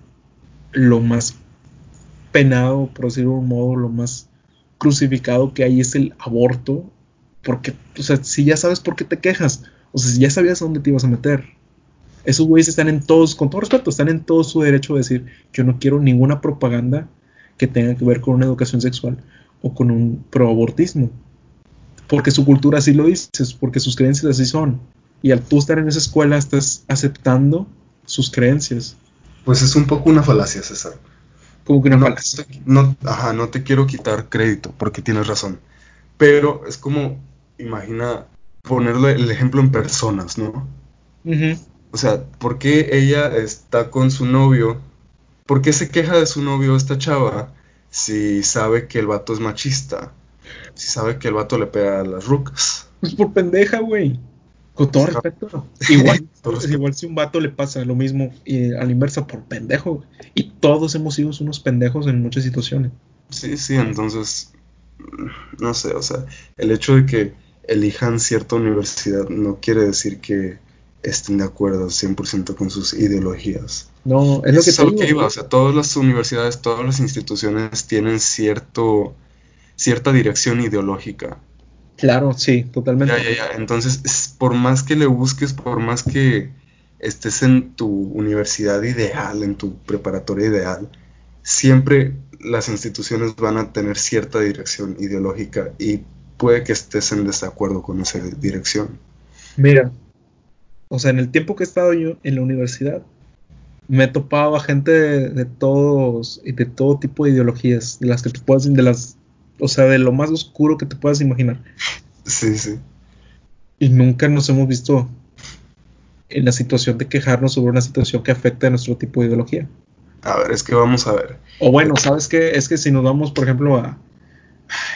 lo más penado, por decirlo de un modo, lo más crucificado que hay es el aborto, porque, o sea, si ya sabes por qué te quejas, o sea, si ya sabías a dónde te ibas a meter, esos güeyes están en todos, con todo respeto, están en todo su derecho de decir, yo no quiero ninguna propaganda que tenga que ver con una educación sexual o con un proabortismo, porque su cultura así lo dice, porque sus creencias así son, y al tú estar en esa escuela estás aceptando sus creencias, pues es un poco una falacia, César. como que una no, falacia. te- no, ajá, no te quiero quitar crédito, porque tienes razón. Pero es como, imagina ponerle el ejemplo en personas, ¿no? O sea, ¿por qué ella está con su novio? ¿Por qué se queja de su novio esta chava si sabe que el vato es machista? Si sabe que el vato le pega a las rucas. Pues por pendeja, güey. Con todo respeto. Igual, igual si un vato le pasa lo mismo y a la inversa por pendejo. Y todos hemos sido unos pendejos en muchas situaciones. Sí, sí, entonces, no sé, o sea, el hecho de que elijan cierta universidad no quiere decir que estén de acuerdo 100% con sus ideologías. No, es lo que es lo que iba, o sea, todas las universidades, todas las instituciones tienen cierto, cierta dirección ideológica. Claro, sí, totalmente. Ya, ya, ya. Entonces, es- por más que le busques, por más que estés en tu universidad ideal, en tu preparatoria ideal, siempre las instituciones van a tener cierta dirección ideológica y puede que estés en desacuerdo con esa dirección. Mira, o sea, en el tiempo que he estado yo en la universidad, me he topado a gente de, de todos y de todo tipo de ideologías, de las que te puedas, de las, o sea, de lo más oscuro que te puedas imaginar. Sí, sí. Y nunca nos hemos visto en la situación de quejarnos sobre una situación que afecta a nuestro tipo de ideología. A ver, es que vamos a ver. O bueno, ¿sabes qué? Es que si nos vamos, por ejemplo, a...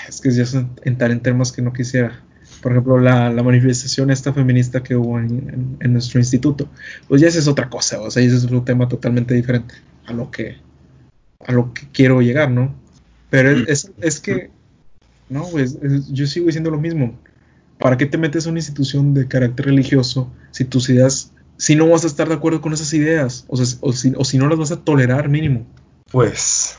Es que ya es entrar en temas que no quisiera. Por ejemplo, la, la manifestación esta feminista que hubo en, en- en nuestro instituto. Pues ya esa es otra cosa, o sea, ese es un tema totalmente diferente a lo que, a lo que quiero llegar, ¿no? Pero es, es, es que, no, güey, es- es- yo sigo diciendo lo mismo. ¿Para qué te metes a una institución de carácter religioso si tus ideas, si no vas a estar de acuerdo con esas ideas? O, sea, o, si, o si no las vas a tolerar mínimo. Pues,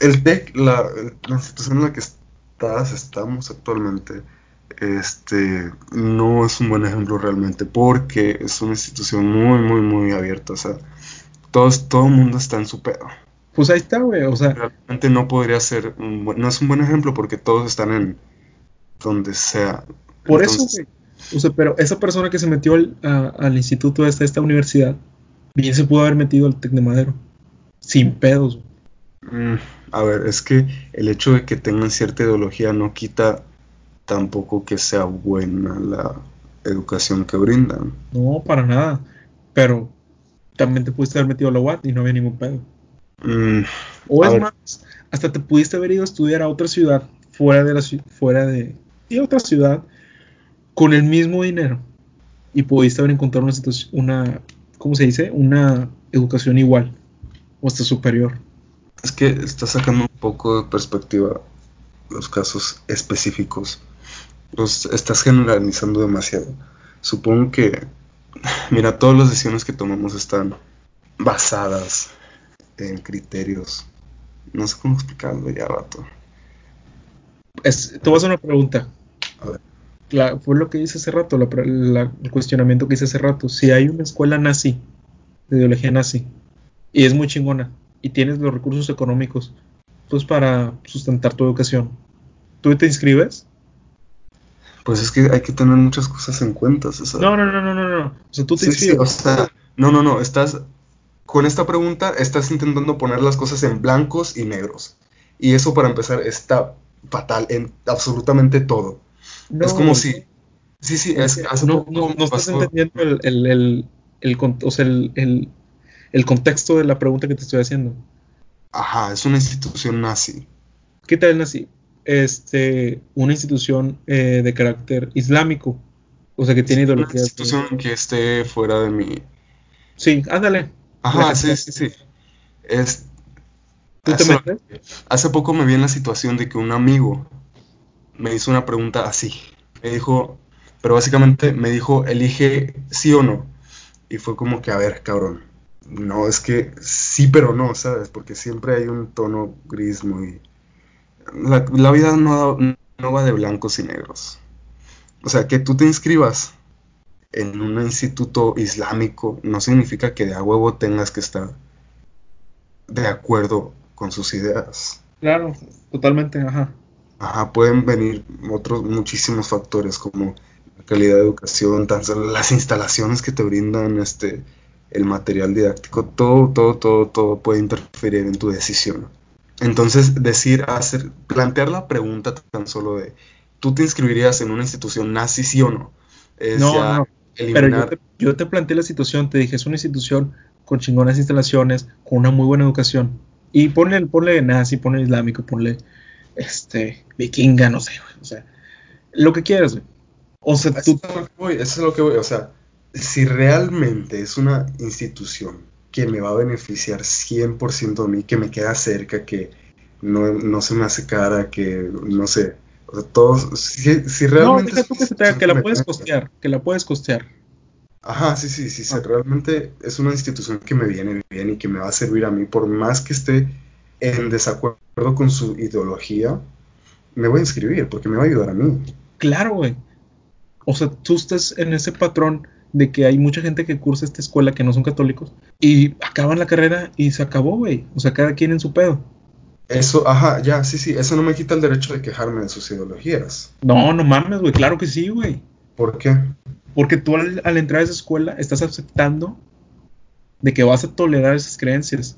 el TEC, la, la institución en la que estás, estamos actualmente, este, no es un buen ejemplo realmente, porque es una institución muy, muy, muy abierta, o sea, todos, todo el mundo está en su pedo. Pues ahí está, güey, o sea... Realmente no podría ser, un buen- no es un buen ejemplo porque todos están en donde sea. Por Entonces, eso, güey. O sea, pero esa persona que se metió al, a- al instituto de esta, esta universidad, bien se pudo haber metido al Tec de Madero. Sin pedos. Mm, a ver, es que el hecho de que tengan cierta ideología no quita tampoco que sea buena la educación que brindan. No, para nada. Pero también te pudiste haber metido a la UAT y no había ningún pedo. Mm, O es ver. más, hasta te pudiste haber ido a estudiar a otra ciudad, fuera de la fuera de... Y a otra ciudad, con el mismo dinero. Y pudiste haber encontrado una situación, una, ¿cómo se dice? Una educación igual. O hasta superior. es que está sacando un poco de perspectiva los casos específicos. Los estás generalizando demasiado. Supongo que, mira, todas las decisiones que tomamos están basadas en criterios. No sé cómo explicarlo ya, vato. Es- te voy a hacer una pregunta. A ver. La- fue lo que hice hace rato, la la- el cuestionamiento que hice hace rato. Si hay una escuela nazi, de ideología nazi, y es muy chingona, y tienes los recursos económicos, pues para sustentar tu educación, ¿tú te inscribes? Pues es que hay que tener muchas cosas en cuenta, César. No, no, no, no, no, no. O sea, tú te Sí, sí, o sea, no, no, no, estás, con esta pregunta estás intentando poner las cosas en blancos y negros. Y eso para empezar está fatal en absolutamente todo. No, es como si, sí, sí, Es hace no, poco no, no estás pasó- entendiendo el, el, el, el o sea, el, el- el contexto de la pregunta que te estoy haciendo. Ajá, es una institución nazi. ¿Qué tal nazi? Este, una institución eh, de carácter islámico. O sea, que tiene Una institución que esté fuera de mi... Sí, ándale. Ajá, sí, sí, sí. Es, ¿Tú te hace- metes? Hace poco me vi en la situación de que un amigo me hizo una pregunta así. Me dijo, pero básicamente me dijo, elige sí o no. Y fue como que, a ver, cabrón. No, es que sí, pero no, ¿sabes? Porque siempre hay un tono gris muy... La, la vida no, no va de blancos y negros. O sea, que tú te inscribas en un instituto islámico no significa que de a huevo tengas que estar de acuerdo con sus ideas. Claro, totalmente, ajá. Ajá, pueden venir otros muchísimos factores como la calidad de educación, tan solo las instalaciones que te brindan, este, el material didáctico, todo, todo, todo, todo puede interferir en tu decisión. Entonces, decir, hacer, plantear la pregunta tan solo de, ¿tú te inscribirías en una institución nazi, sí o no? Es No, ya no, Pero yo eliminar, te, yo te planteé la situación, te dije, es una institución con chingonas instalaciones, con una muy buena educación. Y ponle, ponle nazi, ponle islámico, ponle este, vikinga, no sé, güey. O sea, lo que quieras, güey. O sea, Eso tú, es a lo que voy, eso es lo que voy. O sea, si realmente es una institución que me va a beneficiar 100% a mí, que me queda cerca, que no, no se me hace cara, que no sé. O sea, todos. Si, si no, realmente. deja es tú que, se te que la puedes costear, que la puedes costear. Ajá, sí, sí, sí. Si Ah. realmente es una institución que me viene bien y que me va a servir a mí, por más que esté en desacuerdo con su ideología, me voy a inscribir porque me va a ayudar a mí. Claro, güey. O sea, tú estás en ese patrón de que hay mucha gente que cursa esta escuela que no son católicos y acaban la carrera y se acabó, güey. O sea, cada quien en su pedo. Eso, ajá, ya, sí, sí, eso no me quita el derecho de quejarme de sus ideologías. No, no mames, güey. Claro que sí, güey. ¿Por qué? Porque tú al, al entrar a esa escuela estás aceptando de que vas a tolerar esas creencias.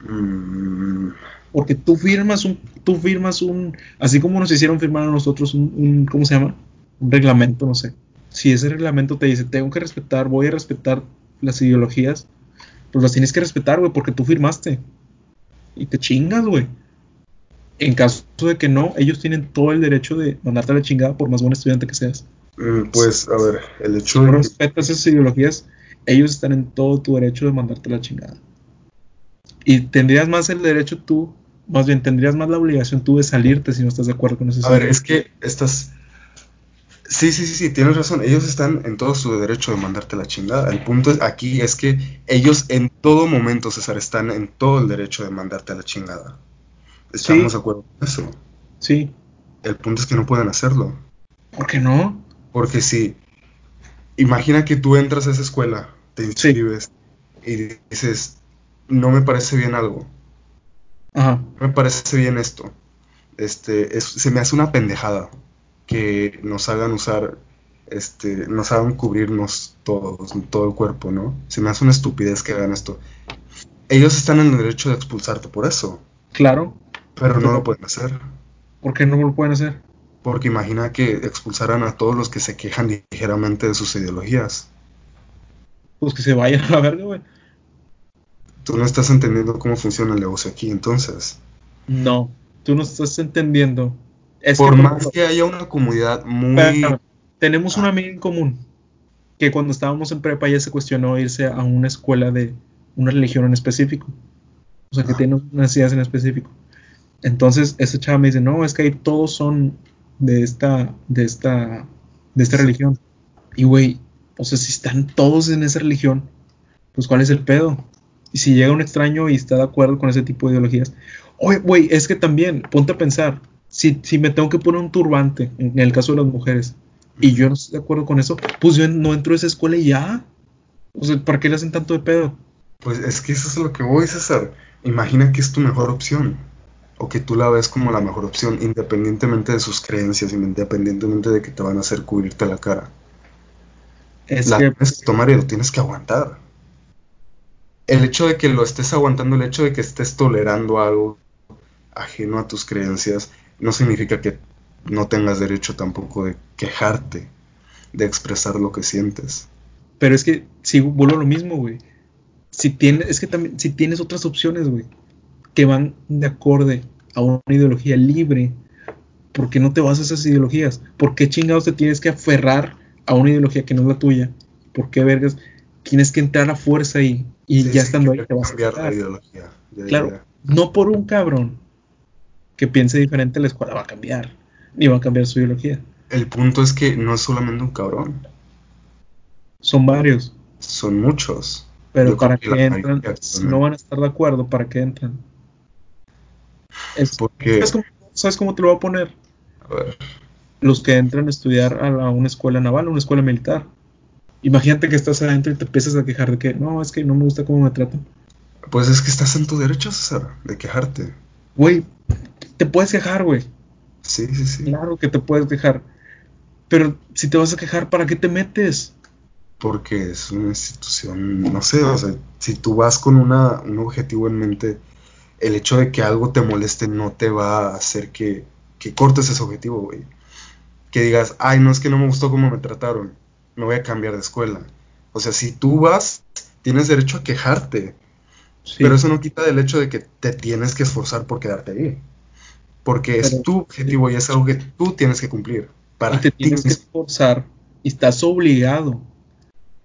Mm, Porque tú firmas un, tú firmas un, así como nos hicieron firmar a nosotros un, un- ¿cómo se llama? Un reglamento, no sé. Si ese reglamento te dice, tengo que respetar, voy a respetar las ideologías, pues las tienes que respetar, güey, porque tú firmaste. Y te chingas, güey. En caso de que no, ellos tienen todo el derecho de mandarte a la chingada por más buen estudiante que seas. mm, pues, a ver, el Si hecho no de que- respetas esas ideologías, ellos están en todo tu derecho de mandarte a la chingada. Y tendrías más el derecho tú, más bien tendrías más la obligación tú de salirte si no estás de acuerdo con esas A ver, es que estas... Sí, sí, sí, sí, tienes razón. Ellos están en todo su derecho de mandarte la chingada. El punto es- aquí es que ellos en todo momento, César, están en todo el derecho de mandarte la chingada. Estamos Sí. de acuerdo con eso. Sí, El punto es que no pueden hacerlo. ¿Por qué no? Porque si, imagina que tú entras a esa escuela, te inscribes y dices, no me parece bien algo. Ajá. No me parece bien esto. Este, es- se me hace una pendejada que nos hagan usar, este, nos hagan cubrirnos todos, todo el cuerpo, ¿no? Se me hace una estupidez que hagan esto. Ellos están en el derecho de expulsarte por eso, Claro. pero no lo pueden hacer. ¿Por qué no lo pueden hacer? Porque imagina que expulsaran a todos los que se quejan ligeramente de sus ideologías. Pues que se vayan a la verga, güey. Tú no estás entendiendo cómo funciona el negocio aquí, entonces. No, tú no estás entendiendo. Es por que, más que haya una comunidad muy... tenemos una Ah. amiga en común que cuando estábamos en prepa ella se cuestionó irse a una escuela de una religión en específico. O sea, que Ah. tiene unas ideas en específico. Entonces, esa chava me dice, no, es que ahí todos son de esta, de esta, de esta Sí. religión. Y güey, o sea, si están todos en esa religión, pues ¿cuál es el pedo? Y si llega un extraño y está de acuerdo con ese tipo de ideologías. Oye, güey, es que también, ponte a pensar, si, si me tengo que poner un turbante, en el caso de las mujeres, y yo no estoy de acuerdo con eso, pues yo no entro a esa escuela y ya. O sea, ¿para qué le hacen tanto de pedo? Pues es que eso es lo que voy, César. Imagina que es tu mejor opción. O que tú la ves como la mejor opción, independientemente de sus creencias, independientemente de que te van a hacer cubrirte la cara. Es la que, tienes que tomar y lo tienes que aguantar. El hecho de que lo estés aguantando, el hecho de que estés tolerando algo ajeno a tus creencias, no significa que no tengas derecho tampoco de quejarte, de expresar lo que sientes. pero es que, si vuelvo a lo mismo, güey. Si tienes, es que también, si tienes otras opciones, güey, que van de acorde a una ideología libre, ¿por qué no te vas a esas ideologías? ¿Por qué chingados te tienes que aferrar a una ideología que no es la tuya? ¿Por qué vergas tienes que entrar a fuerza ahí y Sí, ya sí, estando ahí te vas a cambiar la ideología. Ya, Claro, ya. no por un cabrón que piense diferente la escuela va a cambiar, ni va a cambiar su ideología. El punto es que no es solamente un cabrón, Son varios, son muchos. pero Yo para que entran, si no van a estar de acuerdo, ¿para qué entran? Es- Porque, ¿sabes, cómo, sabes cómo te lo voy a poner? a ver, Los que entran a estudiar a, la- a una escuela naval, a una escuela militar. Imagínate que estás adentro y te empiezas a quejar de que no, es que no me gusta cómo me tratan. pues es que estás en tu derecho, César, de quejarte. Güey, te puedes quejar, güey. Sí, sí, sí. Claro que te puedes quejar. Pero si te vas a quejar, ¿para qué te metes? Porque es una institución, no sé, o sea, si tú vas con una, un objetivo en mente, el hecho de que algo te moleste no te va a hacer que, que cortes ese objetivo, güey. Que digas, ay, no es que no me gustó cómo me trataron, me voy a cambiar de escuela. O sea, si tú vas, tienes derecho a quejarte, Sí, pero eso no quita del hecho de que te tienes que esforzar por quedarte ahí. Porque es tu objetivo y es algo que tú tienes que cumplir. Para y te ti tienes que esforzar y estás obligado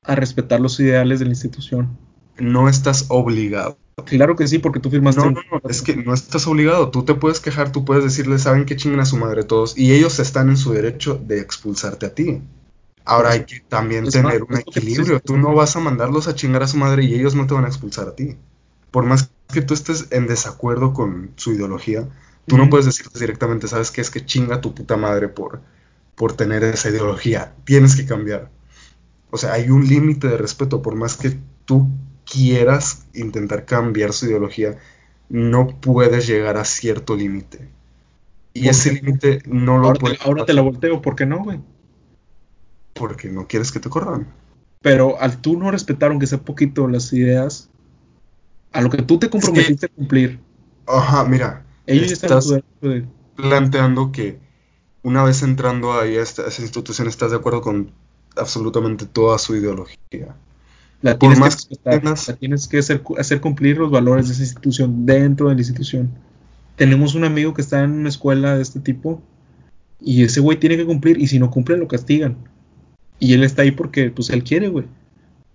a respetar los ideales de la institución. No estás obligado. Claro que sí, porque tú firmaste No, no, no, es que no estás obligado. Tú te puedes quejar, tú puedes decirle, saben que chingan a su madre todos. Y ellos están en su derecho de expulsarte a ti. Ahora hay que también tener un equilibrio. Tú no vas a mandarlos a chingar a su madre y ellos no te van a expulsar a ti. Por más que tú estés en desacuerdo con su ideología, tú no puedes decirles directamente, sabes que es que chinga tu puta madre por, por tener esa ideología. Tienes que cambiar. O sea, hay un límite de respeto. Por más que tú quieras intentar cambiar su ideología, no puedes llegar a cierto límite. Y ¿Por ese qué? límite no lo Ahora, te, puedes ahora te la volteo, ¿por qué no, güey? porque no quieres que te corran. Pero al tú no respetar, aunque sea poquito, las ideas, a lo que tú te comprometiste a cumplir, Ajá, mira, ellos están estás de... planteando que una vez entrando ahí a esta, a esa institución estás de acuerdo con absolutamente toda su ideología. La Por tienes que más que respetar, la tienes que hacer, hacer cumplir los valores de esa institución dentro de la institución. Tenemos un amigo que está en una escuela de este tipo y ese güey tiene que cumplir y si no cumple lo castigan. Y él está ahí porque pues él quiere, güey.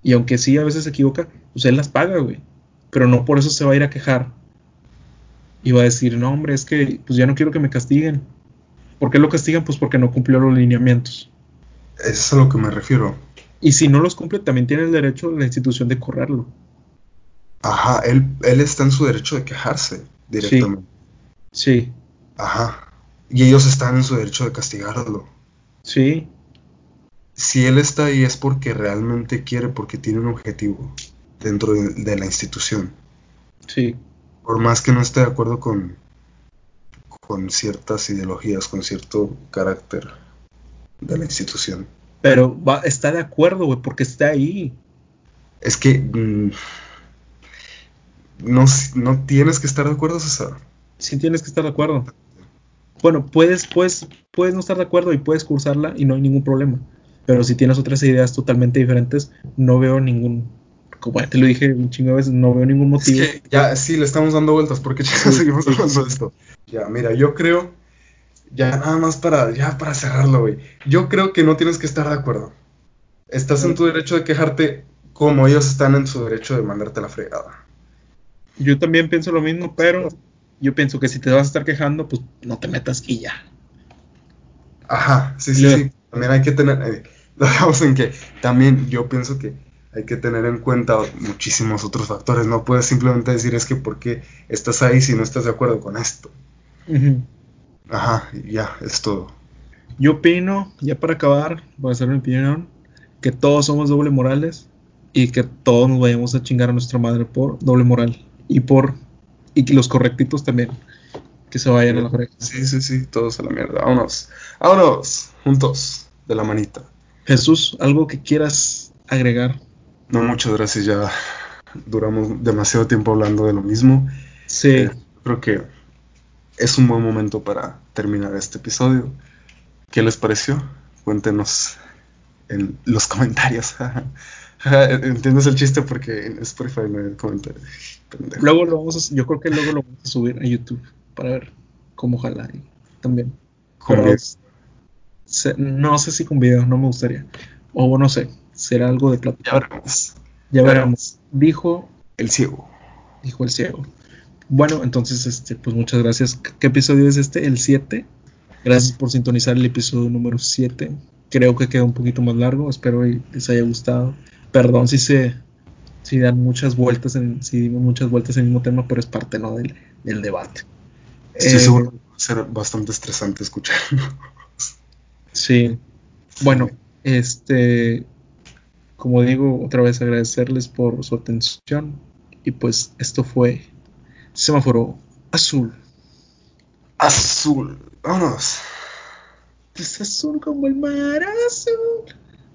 Y aunque sí a veces se equivoca, pues él las paga, güey. Pero no por eso se va a ir a quejar. Y va a decir, no, hombre, es que pues ya no quiero que me castiguen. ¿Por qué lo castigan? Pues porque no cumplió los lineamientos. Eso es a lo que me refiero. Y si no los cumple, también tiene el derecho la institución de correrlo. Ajá, él, él está en su derecho de quejarse directamente. Sí, Ajá. Y ellos están en su derecho de castigarlo. Sí, Si él está ahí es porque realmente quiere, porque tiene un objetivo dentro de, la institución. sí. Por más que no esté de acuerdo con, con ciertas ideologías, con cierto carácter de la institución. Pero va, está de acuerdo, güey, porque está ahí. Es que mm, no, no tienes que estar de acuerdo, César. Sí tienes que estar de acuerdo. Bueno, puedes, puedes, puedes no estar de acuerdo y puedes cursarla y no hay ningún problema. Pero si tienes otras ideas totalmente diferentes, no veo ningún, como ya te lo dije un chingo de veces, no veo ningún Es motivo. que ya sí le estamos dando vueltas, porque ya seguimos hablando de esto. Ya, mira, yo creo, ya nada más para, ya para cerrarlo, güey. Yo creo que no tienes que estar de acuerdo. Estás en tu derecho de quejarte como ellos están en su derecho de mandarte la fregada. Yo también pienso lo mismo, pero yo pienso que si te vas a estar quejando, pues no te metas y ya. Ajá, sí, sí, sí. También hay que tener, eh, en que también yo pienso que hay que tener en cuenta muchísimos otros factores. No puedes simplemente decir es que porque estás ahí si no estás de acuerdo con esto. Ujú. Ajá, y ya, es todo. Yo opino, ya para acabar, voy a hacer mi opinión, que todos somos doble morales y que todos nos vayamos a chingar a nuestra madre por doble moral y por y que los correctitos también que se vayan a la correcta. Sí, sí, sí, todos a la mierda. Vámonos, vámonos, juntos, de la manita. Jesús, algo que quieras agregar. No, muchas gracias, ya duramos demasiado tiempo hablando de lo mismo. Sí, Eh, creo que es un buen momento para terminar este episodio. ¿Qué les pareció? Cuéntenos en los comentarios. ¿Entiendes el chiste? Porque en Spotify no hay comentarios. Pendejo. luego lo vamos a, yo creo que luego lo vamos a subir a YouTube para ver cómo y también. Con Pero se- no sé si con video, no me gustaría. O no sé, será algo de plata. Ya veremos. Ya veremos. Dijo El ciego. dijo el ciego. Bueno, entonces, este, pues muchas gracias. ¿Qué episodio es este? El 7. Gracias por sintonizar el episodio número 7. Creo que quedó un poquito más largo. Espero y les haya gustado. Perdón si se si dan muchas vueltas en, si dimos muchas vueltas en el mismo tema, pero es parte ¿no? del, del debate. Estoy Eh, seguro que va a ser bastante estresante escucharlo. Sí. Bueno, este, como digo, otra vez agradecerles por su atención. Y pues esto fue Semáforo Azul. Azul. Vámonos. Es azul como el mar azul.